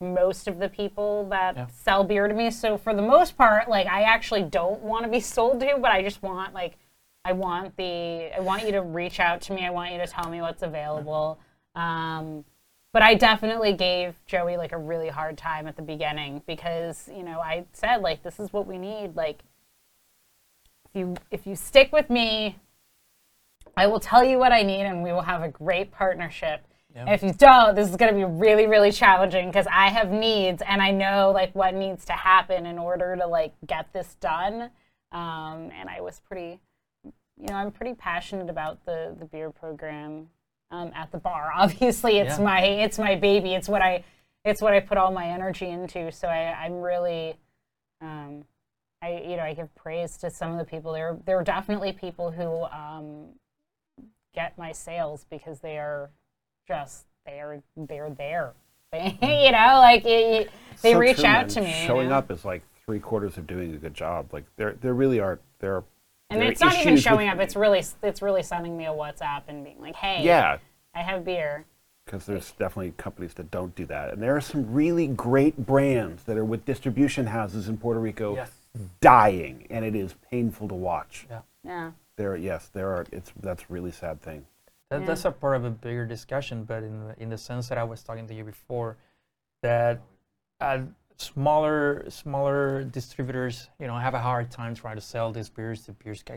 most of the people that Yeah. sell beer to me. So for the most part, like I actually don't want to be sold to, but I just want like I want the I want you to reach out to me. I want you to tell me what's available. Um, but I definitely gave Joey like a really hard time at the beginning because you know I said like this is what we need. Like if you if you stick with me, I will tell you what I need, and we will have a great partnership. And if you don't, this is going to be really, really challenging because I have needs and I know like what needs to happen in order to like get this done. Um, and I was pretty, you know, I'm pretty passionate about the the beer program um, at the bar. Obviously, it's Yeah. my it's my baby. It's what I it's what I put all my energy into. So I, I'm really, um, I you know I give praise to some of the people. There there are definitely people who um, get my sales because they are just they're they're there. you know, like it, they So reach true, out man. to me. you Showing know? up is like three quarters of doing a good job. Like there, there really are there. Are, and it's not even showing with- up. It's really it's really sending me a WhatsApp and being like, "Hey, Yeah, I have beer." because there's definitely companies that don't do that. And there are some really great brands that are with distribution houses in Puerto Rico Yes. dying, and it is painful to watch. Yeah. Yeah. There, yes, there are. It's that's a really sad thing. That, Yeah. That's a part of a bigger discussion, but in the, in the sense that I was talking to you before, that uh, smaller smaller distributors, you know, have a hard time trying to sell these beers. The beers get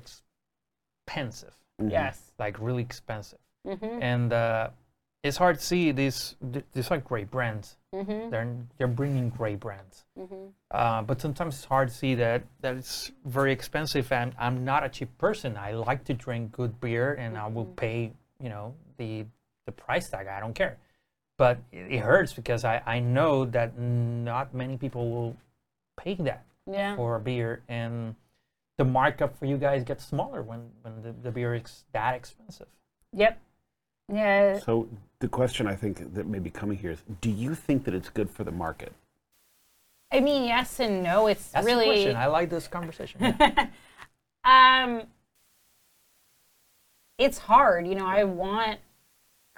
expensive, Mhm. Yes. like really expensive, Mm-hmm. and uh, it's hard to see these. These are great brands. Mm-hmm. They're they're bringing great brands. Mm-hmm. Uh, but sometimes it's hard to see that that it's very expensive, and I'm not a cheap person. I like to drink good beer, and I will pay, you know, the the price tag. I don't care, but it, it hurts because I, I know that not many people will pay that Yeah. for a beer, and the markup for you guys gets smaller when when the, the beer is that expensive. Yep. Yeah. So the question I think that may be coming here is: Do you think that it's good for the market? I mean, yes and no. It's That's really the question. I like this conversation. Yeah. um it's hard you know i want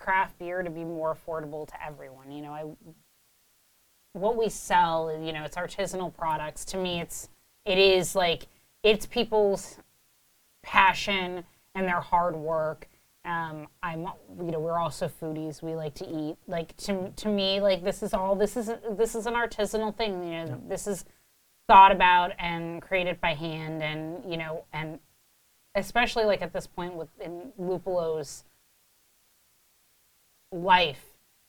craft beer to be more affordable to everyone you know i what we sell you know it's artisanal products. To me it's it is like it's people's passion and their hard work. Um, i'm you know we're also foodies. We like to eat. Like to, to me like this is all this is this is an artisanal thing you know this is thought about and created by hand and you know and especially like at this point with in Lúpulo's life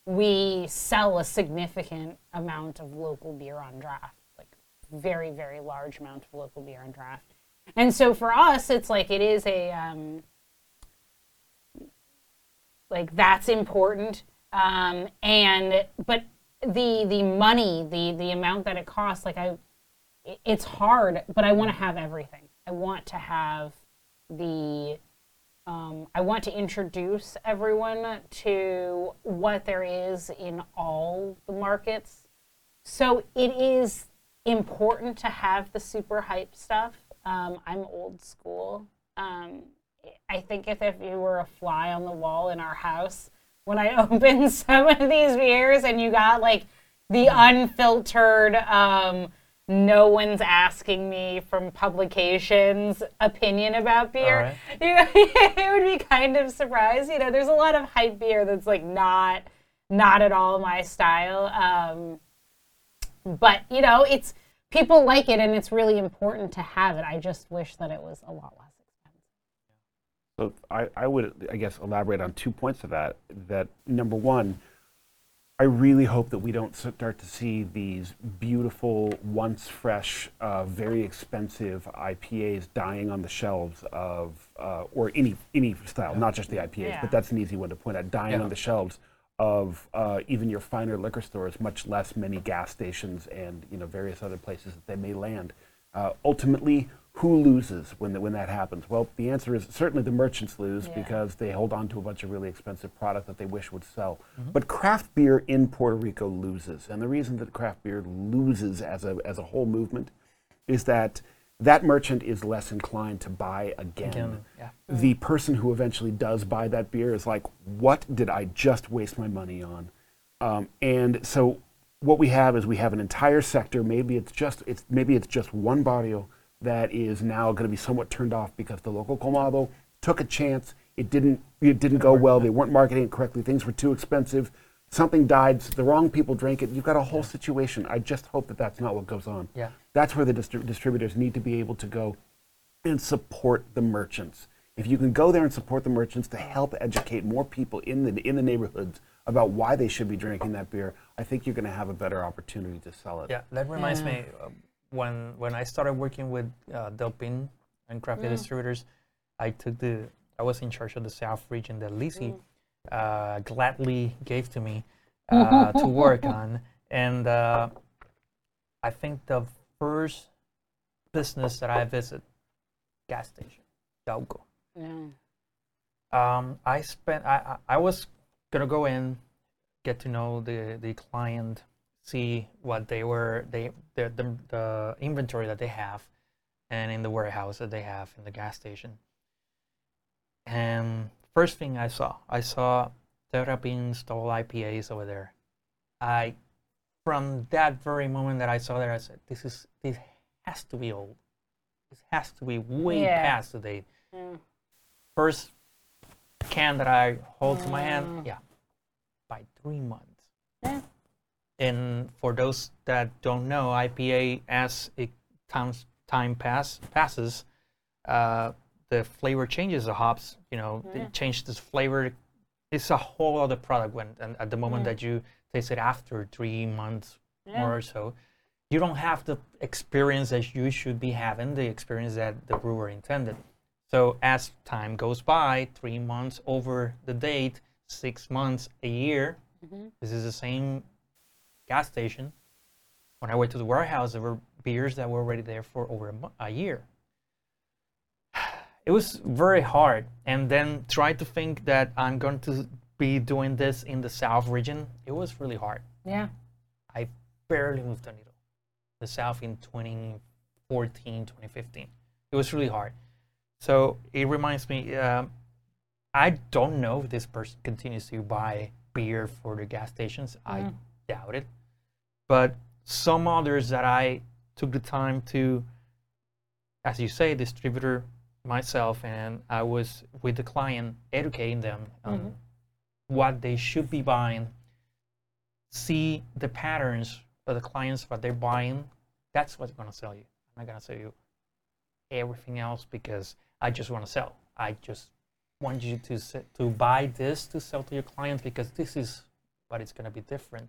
we sell a significant amount of local beer on draft like very very large amount of local beer on draft and so for us it's like it is a um, like that's important um, and but the the money the the amount that it costs like i it's hard, but I want to have everything. I want to have the um, I want to introduce everyone to what there is in all the markets. So it is important to have the super hype stuff. Um, I'm old school. Um, I think if, if you were a fly on the wall in our house, when I opened some of these beers and you got like the unfiltered, um, no one's asking me from publications opinion about beer, you, it would be kind of surprised. You know, there's a lot of hype beer that's like not not at all my style. Um, but you know, it's people like it and it's really important to have it. I just wish that it was a lot less expensive. So I, I would, I guess, elaborate on two points of that. That number one, I really hope that we don't start to see these beautiful, once fresh, uh, very expensive IPAs dying on the shelves of, uh, or any any style, not just the IPAs, Yeah. but that's an easy one to point out, dying Yeah. on the shelves of uh, even your finer liquor stores, much less many gas stations and you know various other places that they may land. Uh, ultimately, who loses when, the, when that happens? Well, the answer is certainly the merchants lose Yeah. because they hold on to a bunch of really expensive product that they wish would sell. But craft beer in Puerto Rico loses. And the reason that craft beer loses as a, as a whole movement is that that merchant is less inclined to buy again. Again, yeah. The person who eventually does buy that beer is like, what did I just waste my money on? Um, and so what we have is we have an entire sector. Maybe it's just it's maybe it's just one barrio that is now going to be somewhat turned off because the local colmado took a chance. It didn't it didn't go well. They weren't marketing it correctly. Things were too expensive. Something died. The wrong people drank it. You've got a whole situation. I just hope that that's not what goes on. Yeah. That's where the distri- distributors need to be able to go and support the merchants. If you can go there and support the merchants to help educate more people in the in the neighborhoods about why they should be drinking that beer, I think you're going to have a better opportunity to sell it. Yeah, that reminds Yeah. me uh, when when I started working with uh, Delpin and craft beer distributors, I took the I was in charge of the South region that Lizzie uh, gladly gave to me uh, to work on, and uh, I think the first business that I visited, gas station, Daugo. Yeah. Um, I spent. I, I I was gonna go in, get to know the the client, see what they were they the the, the inventory that they have, and in the warehouse that they have in the gas station. And first thing I saw, I saw therapy install IPAs over there. I, from that very moment that I saw that, I said, "This is this has to be old. This has to be way Yeah. past the date." Mm. First can that I hold to my hand, yeah, by three months. Yeah. And for those that don't know, IPA as it times time pass passes, uh, the flavor changes. The hops, you know, they Yeah. change this flavor. It's a whole other product when and at the moment that you taste it after three months Yeah. or so. You don't have the experience that you should be having, the experience that the brewer intended. So as time goes by, three months over the date, six months, a year, this is the same gas station. When I went to the warehouse, there were beers that were already there for over a, a year. It was very hard. And then try to think that I'm going to be doing this in the South region. It was really hard. Yeah. I barely moved the needle. The South in 2014, 2015. It was really hard. So it reminds me, um, I don't know if this person continues to buy beer for the gas stations. I doubt it. But some others that I took the time to, as you say, distributor myself, and I was with the client educating them on mm-hmm. what they should be buying, see the patterns of the clients, what they're buying. That's what's going to sell you. I'm not going to sell you everything else because I just want to sell. I just want you to to buy this to sell to your clients because this is what it's going to be different.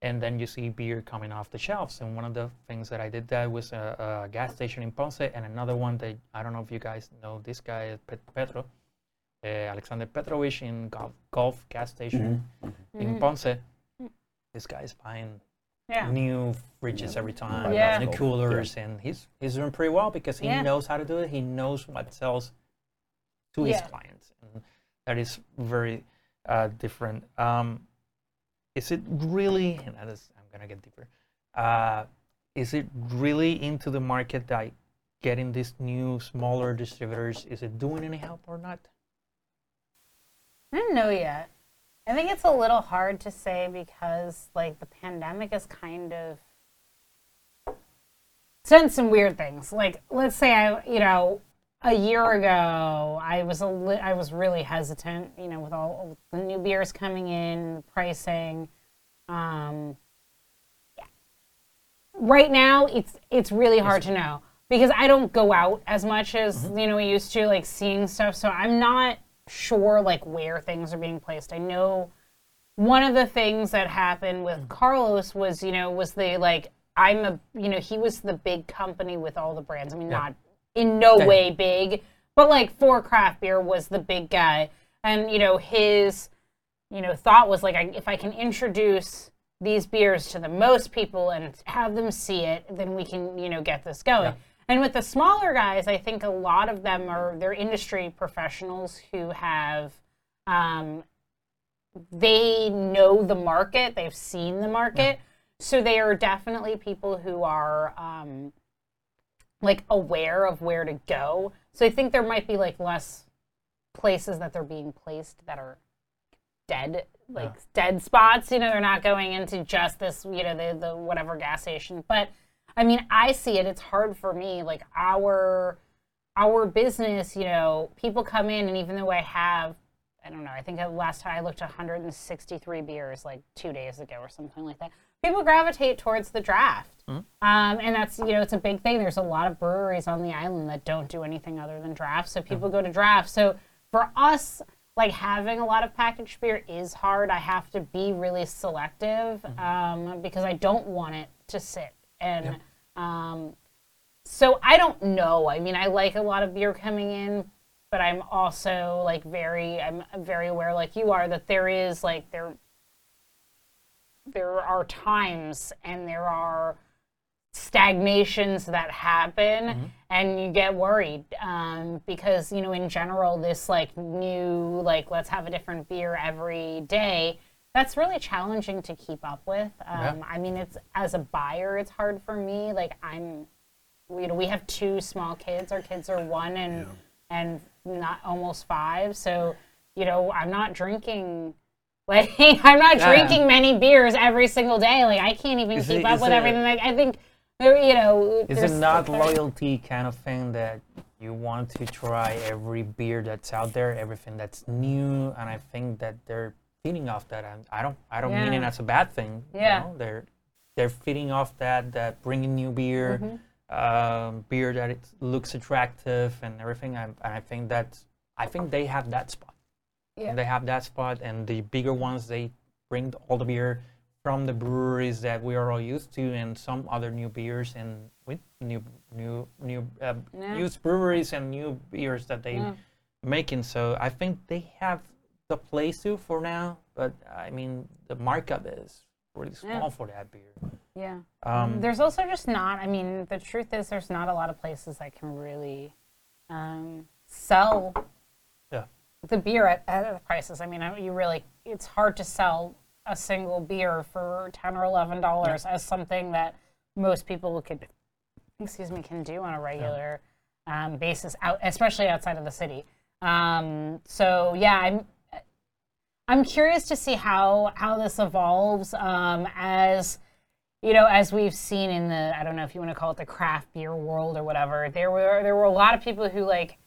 And then you see beer coming off the shelves. And one of the things that I did that was a, a gas station in Ponce, and another one that I don't know if you guys know this guy, Pet- Petro, uh, Alexander Petrovich in golf, Gulf gas station in Ponce. This guy's buying Yeah. new fridges every time, Yeah. new coolers, and he's he's doing pretty well because he Yeah. knows how to do it. He knows what sells to his clients, and that is very uh, different. Um, is it really? Is, I'm gonna get deeper. Uh, is it really into the market that getting these new smaller distributors? Is it doing any help or not? I don't know yet. I think it's a little hard to say because like the pandemic is kind of done some weird things. Like let's say I, you know, a year ago I was a li- I was really hesitant, you know, with all the new beers coming in, pricing. Um, yeah. Right now, it's it's really hard to know because I don't go out as much as you know we used to, like seeing stuff. So I'm not sure like where things are being placed. I know one of the things that happened with Carlos was, you know, was the like I'm a, you know, he was the big company with all the brands. I mean, Yeah. not in no Yeah. way big, but like for craft beer was the big guy, and you know his, you know, thought was like, I, if I can introduce these beers to the most people and have them see it, then we can, you know, get this going. Yeah. And with the smaller guys, I think a lot of them are they're industry professionals who have um, they know the market, they've seen the market. So they are definitely people who are um, like aware of where to go. So I think there might be like less places that they're being placed that are dead, like dead spots. You know, they're not going into just this, you know, the, the whatever gas station. But I mean, I see it. It's hard for me. Like our our business, you know, people come in, and even though I have, I don't know, I think last time I looked, 163 beers like two days ago or something like that. People gravitate towards the draft, um, and that's you know it's a big thing. There's a lot of breweries on the island that don't do anything other than draft, so people go to draft. So for us, like having a lot of packaged beer is hard. I have to be really selective um, because I don't want it to sit and. Um, so I don't know. I mean, I like a lot of beer coming in, but I'm also like very, I'm very aware, like you are, that there is like there, there are times and there are stagnations that happen, and you get worried um, because you know, in general, this like new, like let's have a different beer every day. That's really challenging to keep up with. Um, Yeah. I mean, it's as a buyer, it's hard for me. Like I'm you know we have two small kids our kids are one and and not almost five so you know i'm not drinking Like I'm not Yeah. drinking many beers every single day. Like I can't even Is keep it- up with it- everything. Like I think there, you know, Is there's it not loyalty kind of thing that you want to try every beer that's out there, everything that's new, and I think that they're feeding off that. And I don't, I don't mean it as a bad thing. you Yeah. know, they're they're feeding off that, that bringing new beer, Mm-hmm. Um, beer that it looks attractive and everything. I, and I think that I think they have that spot. Yeah. They have that spot, and the bigger ones they bring all the beer from the breweries that we are all used to, and some other new beers and with new new new uh, Yeah. used breweries and new beers that they Yeah. making. So I think they have the place to for now, but I mean the markup is really small Yeah. for that beer. Yeah. Um, there's also just not. I mean, the truth is, there's not a lot of places that can really um, sell Yeah. the beer at, at the prices. I mean, you really, it's hard to sell a single beer for ten or eleven dollars as something that most people could, excuse me, can do on a regular um, basis, out, especially outside of the city. Um, so yeah, I'm. I'm curious to see how how this evolves um, as you know, as we've seen in the I don't know if you want to call it the craft beer world or whatever, there were there were a lot of people who like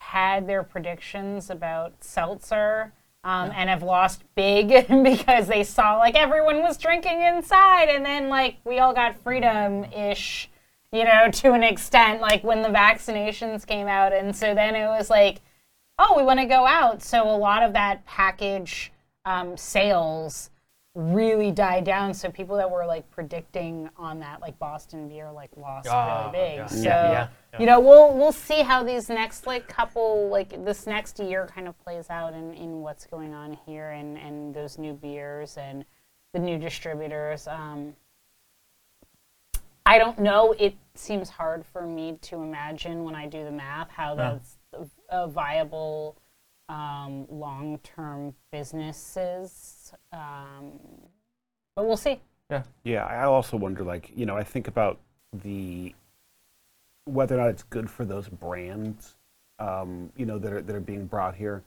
had their predictions about seltzer um, and have lost big because they saw like everyone was drinking inside and then like we all got freedom ish, you know, to an extent, like when the vaccinations came out. And so then it was like, oh, we want to go out. So a lot of that package um, sales really died down. So people that were like predicting on that, like Boston beer, like lost Ah, really big. yeah. So Yeah, yeah, you know, we'll we'll see how these next like couple like this next year kind of plays out in, in what's going on here and and those new beers and the new distributors. Um, I don't know. It seems hard for me to imagine when I do the math how that's a viable um, long-term businesses. Um, but we'll see. yeah. Yeah, I also wonder, like, you know, I think about the whether or not it's good for those brands, um, you know, that are that are being brought here.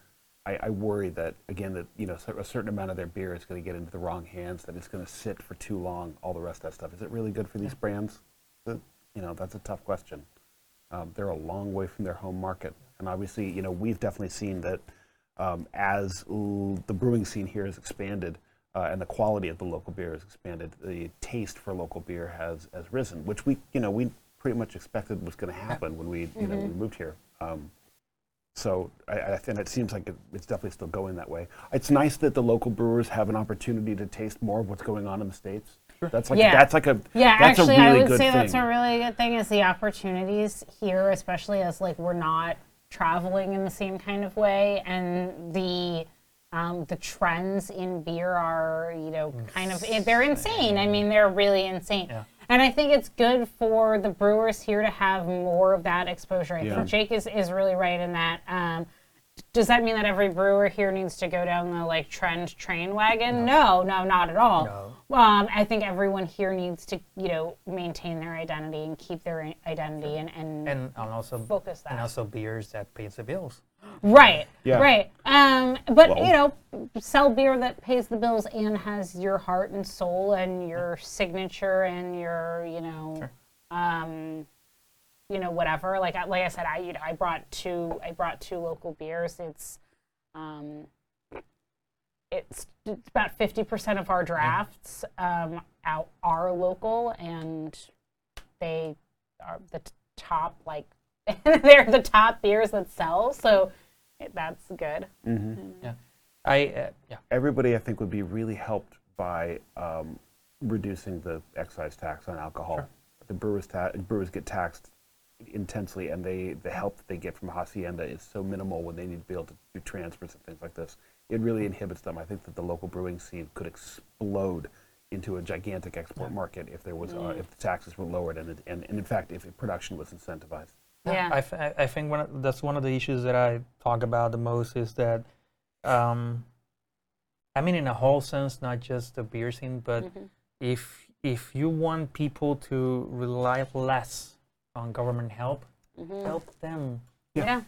I, I worry that again that you know a certain amount of their beer is going to get into the wrong hands, that it's going to sit for too long. All the rest of that stuff. Is it really good for these brands? You know, that's a tough question. Um, they're a long way from their home market, and obviously, you know, we've definitely seen that um, as l- the brewing scene here has expanded uh, and the quality of the local beer has expanded, the taste for local beer has has risen, which we, you know, we pretty much expected was going to happen when we, you know, we moved here. Um, so I, I think it seems like it, it's definitely still going that way. It's nice that the local brewers have an opportunity to taste more of what's going on in the states. That's like Yeah. that's like a Yeah, that's actually, a really I would say thing. that's a really good thing is the opportunities here, especially as like we're not traveling in the same kind of way, and the um, the trends in beer are you know kind of they're insane. I mean, they're really insane. Yeah. And I think it's good for the brewers here to have more of that exposure. I Yeah. think Jake is, is really right in that. Um, does that mean that every brewer here needs to go down the like trend train wagon? No, no, not at all. No. Um, I think everyone here needs to, you know, maintain their identity and keep their identity and, and, And, and also focus that. and also beers that pays the bills. right, Yeah. right. Um, but Well- you know, sell beer that pays the bills and has your heart and soul and your signature and your, you know, Sure. um, you know, whatever. Like, I, like I said, I, you know, I brought two, I brought two local beers. It's, um, it's, it's about 50% of our drafts um, out are local and they are the t- top like they're the top beers that sell so it, that's good Yeah, I uh, yeah. everybody I think would be really helped by um, reducing the excise tax on alcohol. The brewers ta- brewers get taxed intensely, and they the help that they get from hacienda is so minimal when they need to be able to do transfers and things like this. It really inhibits them. I think that the local brewing scene could explode into a gigantic export market if there was uh, if the taxes were lowered and, it, and and in fact if production was incentivized. yeah I, think one of, that's one of the issues that I talk about the most is that, um, I mean, in a whole sense, not just the beer scene, but Mm-hmm. if if you want people to rely less on government help, help them yeah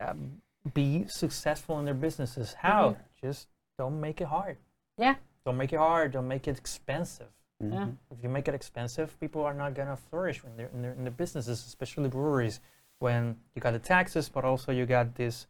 um, be successful in their businesses. How? Just don't make it hard. Yeah. Don't make it hard. Don't make it expensive. Yeah. If you make it expensive, people are not gonna flourish in their in their, in their businesses, especially breweries. When you got the taxes, but also you got this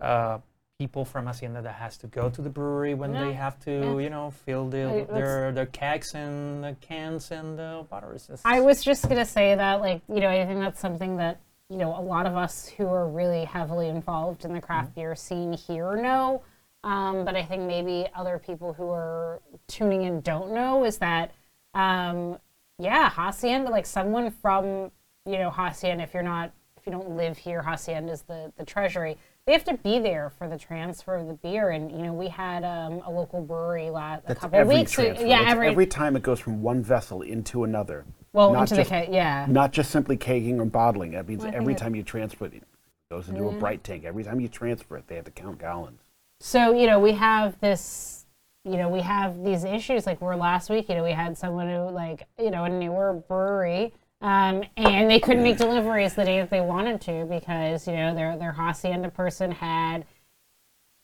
uh, people from Hacienda that has to go to the brewery when they have to, Yeah. you know, fill the, their their kegs and the cans and the. It's- I was just gonna say that, like, you know, I think that's something that you know a lot of us who are really heavily involved in the craft beer scene here know. Um, but I think maybe other people who are tuning in don't know is that, um, yeah, Hacienda, like someone from you know Hacienda, if you're not if you don't live here, Hacienda is the the treasury. They have to be there for the transfer of the beer, and you know we had um, a local brewery last a couple every weeks. ago- transfer. yeah, That's every, every time it goes from one vessel into another. well not into just- the ca- yeah. Not just simply kegging or bottling. That means Well, every time you transfer it, it goes into a Mm-hmm. bright tank. Every time you transfer it, they have to count gallons. So, you know, we have this, you know, we have these issues. Like, we're last week, you know, we had someone who, like, you know, a newer brewery, um, and they couldn't make deliveries the day that they wanted to because, you know, their, their Hacienda person had,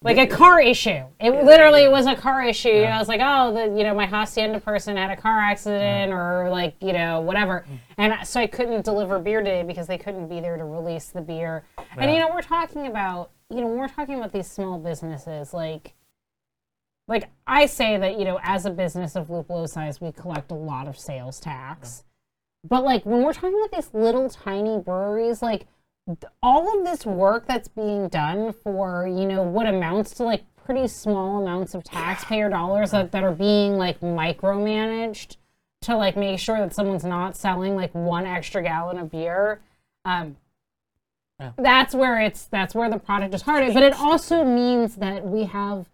like, a car issue. It literally was a car issue. I was like, oh, the, you know, my Hacienda person had a car accident or, like, you know, whatever. And so I couldn't deliver beer today because they couldn't be there to release the beer. And, you know, we're talking about, you know, we're talking about these small businesses, like, like I say that, you know, as a business of Lúpulo size, we collect a lot of sales tax. But like when we're talking about these little tiny breweries, like all of this work that's being done for, you know, what amounts to like pretty small amounts of taxpayer dollars that, that are being like micromanaged to like make sure that someone's not selling like one extra gallon of beer. Um, Yeah. That's where it's that's where the product is hard. But it also means that we have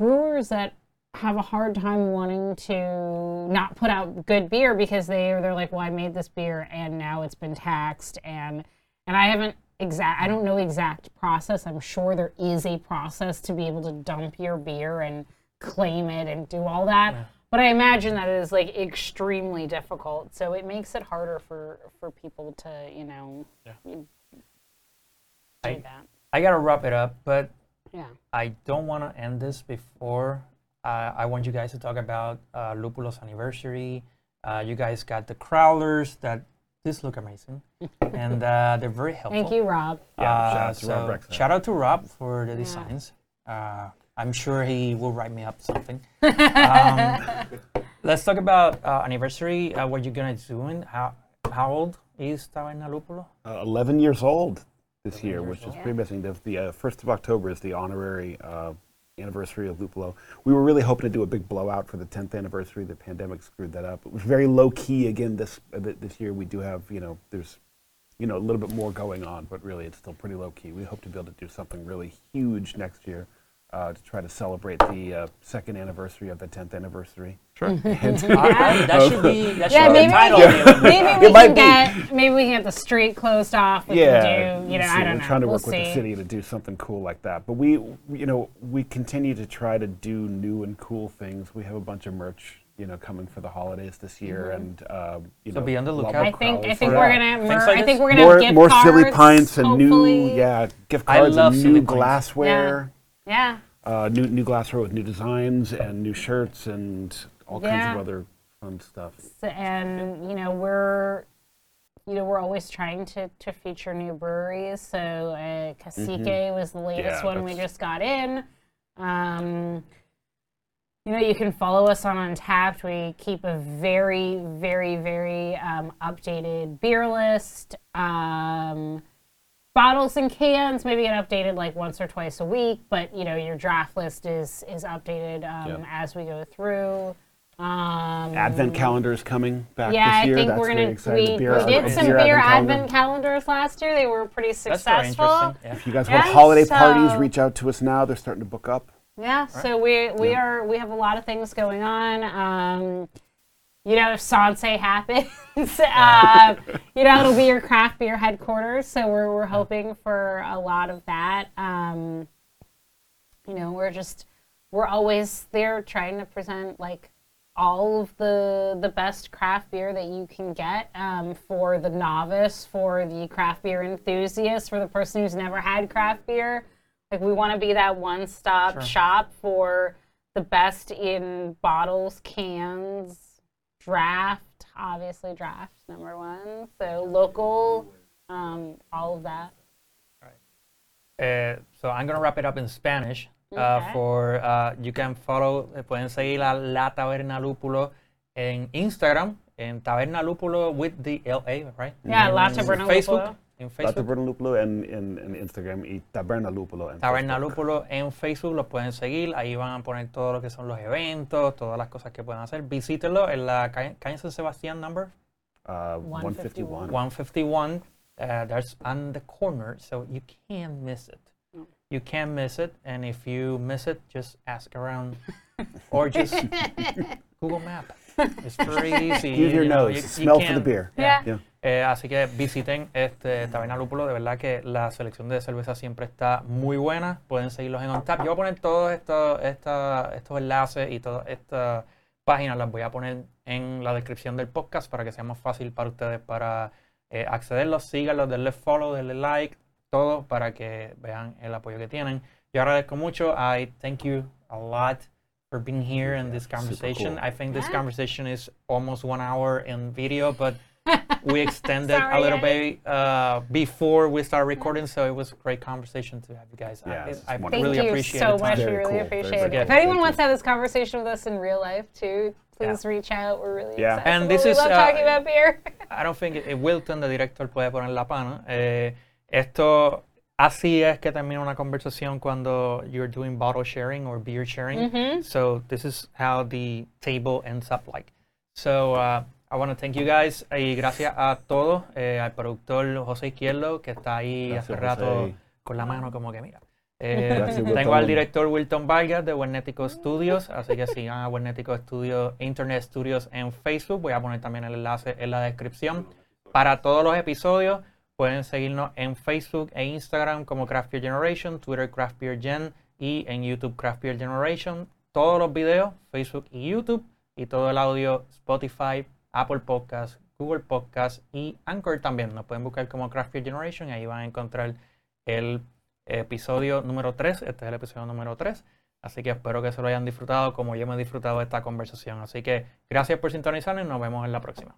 brewers that have a hard time wanting to not put out good beer because they they're like, well, I made this beer and now it's been taxed and and I haven't exact I don't know exact process. I'm sure there is a process to be able to dump your beer and claim it and do all that. But I imagine that it is like extremely difficult. So it makes it harder for for people to, you know, do I- that. I gotta wrap it up, but Yeah. I don't want to end this before. Uh, I want you guys to talk about uh, Lúpulo's anniversary. Uh, you guys got the Crowlers that these look amazing, and uh, they're very helpful. Thank you, Rob. Yeah, Uh, shout out to Rob so Rexon. shout out to Rob for the designs. Uh, I'm sure he will write me up something. um, let's talk about uh, anniversary. Uh, what you're gonna do and how how old is Taberna Lúpulo? Uh, 11 years old this year, years which is old. pretty amazing. The, the uh, 1st of October is the honorary uh, anniversary of Lúpulo. We were really hoping to do a big blowout for the 10th anniversary. The pandemic screwed that up. It was very low key again this uh, this year. We do have, you know, there's, you know, a little bit more going on, but really it's still pretty low key. We hope to be able to do something really huge next year uh, to try to celebrate the uh, second anniversary of the 10th anniversary. Sure. And, that should be that should Yeah, be maybe the title. we of can, maybe we can be. get maybe we can get the street closed off. We yeah, can do you know see, I don't we're know. trying to we'll work with the city to do something cool like that. But we, you know, we continue to try to do new and cool things. We have a bunch of merch, you know, coming for the holidays this year, and um, you So know, be on the lookout. I think I think we're gonna Things mer- like I think we're gonna more have gift more silly pints and new, yeah, gift cards and new pints. glassware, Yeah. Uh, new new glassware with new designs and new shirts and all kinds Yeah. of other fun stuff. So- and you know we're you know we're always trying to to feature new breweries. So uh, Cacique was the latest Mm-hmm. Yeah, one we that's- just got in. Um, you know, you can follow us on Untappd. We keep a very, very, very um, updated beer list. Um, bottles and cans maybe get updated like once or twice a week, but you know your draft list is is updated um, Yeah. as we go through. Um, Advent calendar is coming back yeah, this year. I think That's we're very gonna exciting. we, The beer- we did some beer beer calendar. advent calendars last year. They were pretty That's very successful. Yeah. If you guys Yeah, want holiday parties, reach out to us now. They're starting to book up. Yeah, so we we are we have a lot of things going on. Um, you know, if Sanse happens, uh, you know, it'll be your craft beer headquarters. So we're we're hoping for a lot of that. Um, you know, we're just we're always there trying to present like all of the the best craft beer that you can get um, for the novice, for the craft beer enthusiast, for the person who's never had craft beer. Like we want to be that one-stop Sure. shop for the best in bottles, cans, draft, obviously draft number one. So local, um, all of that. Eh, so I'm going to wrap it up in Spanish. Uh, Okay. for uh, you can follow, eh, pueden seguir a La Taberna Lúpulo en Instagram, en Taberna Lúpulo with the LA, right? Yeah, La En Taberna Facebook, En La Facebook. Taberna Lúpulo en, en, en Instagram y Taberna Lúpulo en Taberna Facebook. Lúpulo en Facebook, los pueden seguir, ahí van a poner todo lo que son los eventos, todas las cosas que pueden hacer. Visítenlo en la calle, calle San Sebastián number Uh, 151. 151. 151. Uh, that's on the corner, so you can't miss it. No. You can't miss it, and if you miss it, just ask around or just Google Map. It's. Use your you know, nose. you- you Smell for the beer. Yeah. Yeah. Eh, así que visiten este Taberna Lúpulo, de verdad que la selección de cerveza siempre está muy buena. Pueden seguirlos en OnTap. Yo voy a poner todos estos, esta- estos enlaces y todas estas páginas las voy a poner en la descripción del podcast para que sea más fácil para ustedes para eh, accederlos. Síganlos, denle follow, denle like, todo para que vean el apoyo que tienen. Yo agradezco mucho. I thank you a lot for being here in this conversation. cool. I think this conversation is almost one hour in video, but we extended a little bit uh, before we started recording, so it was a great conversation to have you guys. Yeah, I, it's I wonderful. Thank really you appreciate so the time. much. We really cool. Appreciate very it. cool. If anyone Thank wants you. to have this conversation with us in real life too, please reach out. We're really Yeah. accessible. And this we is, love uh, talking about beer. I don't think eh, Wilton, the director, puede poner la pana. Eh, esto así es que termina una conversación cuando you're doing bottle sharing or beer sharing. Mhm. So this is how the table ends up like. So uh, I want to thank you guys y gracias a todos, eh, al productor José Izquierdo que está ahí Gracias, hace rato José. con la mano como que mira. Eh, Gracias, tengo al director Wilton Vargas de Wernético Studios, así que sigan a Wernético Studios, Internet Studios en Facebook. Voy a poner también el enlace en la descripción. Para todos los episodios pueden seguirnos en Facebook e Instagram como Craft Beer Generation, Twitter Craft Beer Gen y en YouTube Craft Beer Generation. Todos los videos, Facebook y YouTube y todo el audio, Spotify, Apple Podcasts, Google Podcasts y Anchor también. Nos pueden buscar como Craft Beer Generation y ahí van a encontrar el episodio número 3. Este es el episodio número 3. Así que espero que se lo hayan disfrutado como yo me he disfrutado de esta conversación. Así que gracias por sintonizarnos y nos vemos en la próxima.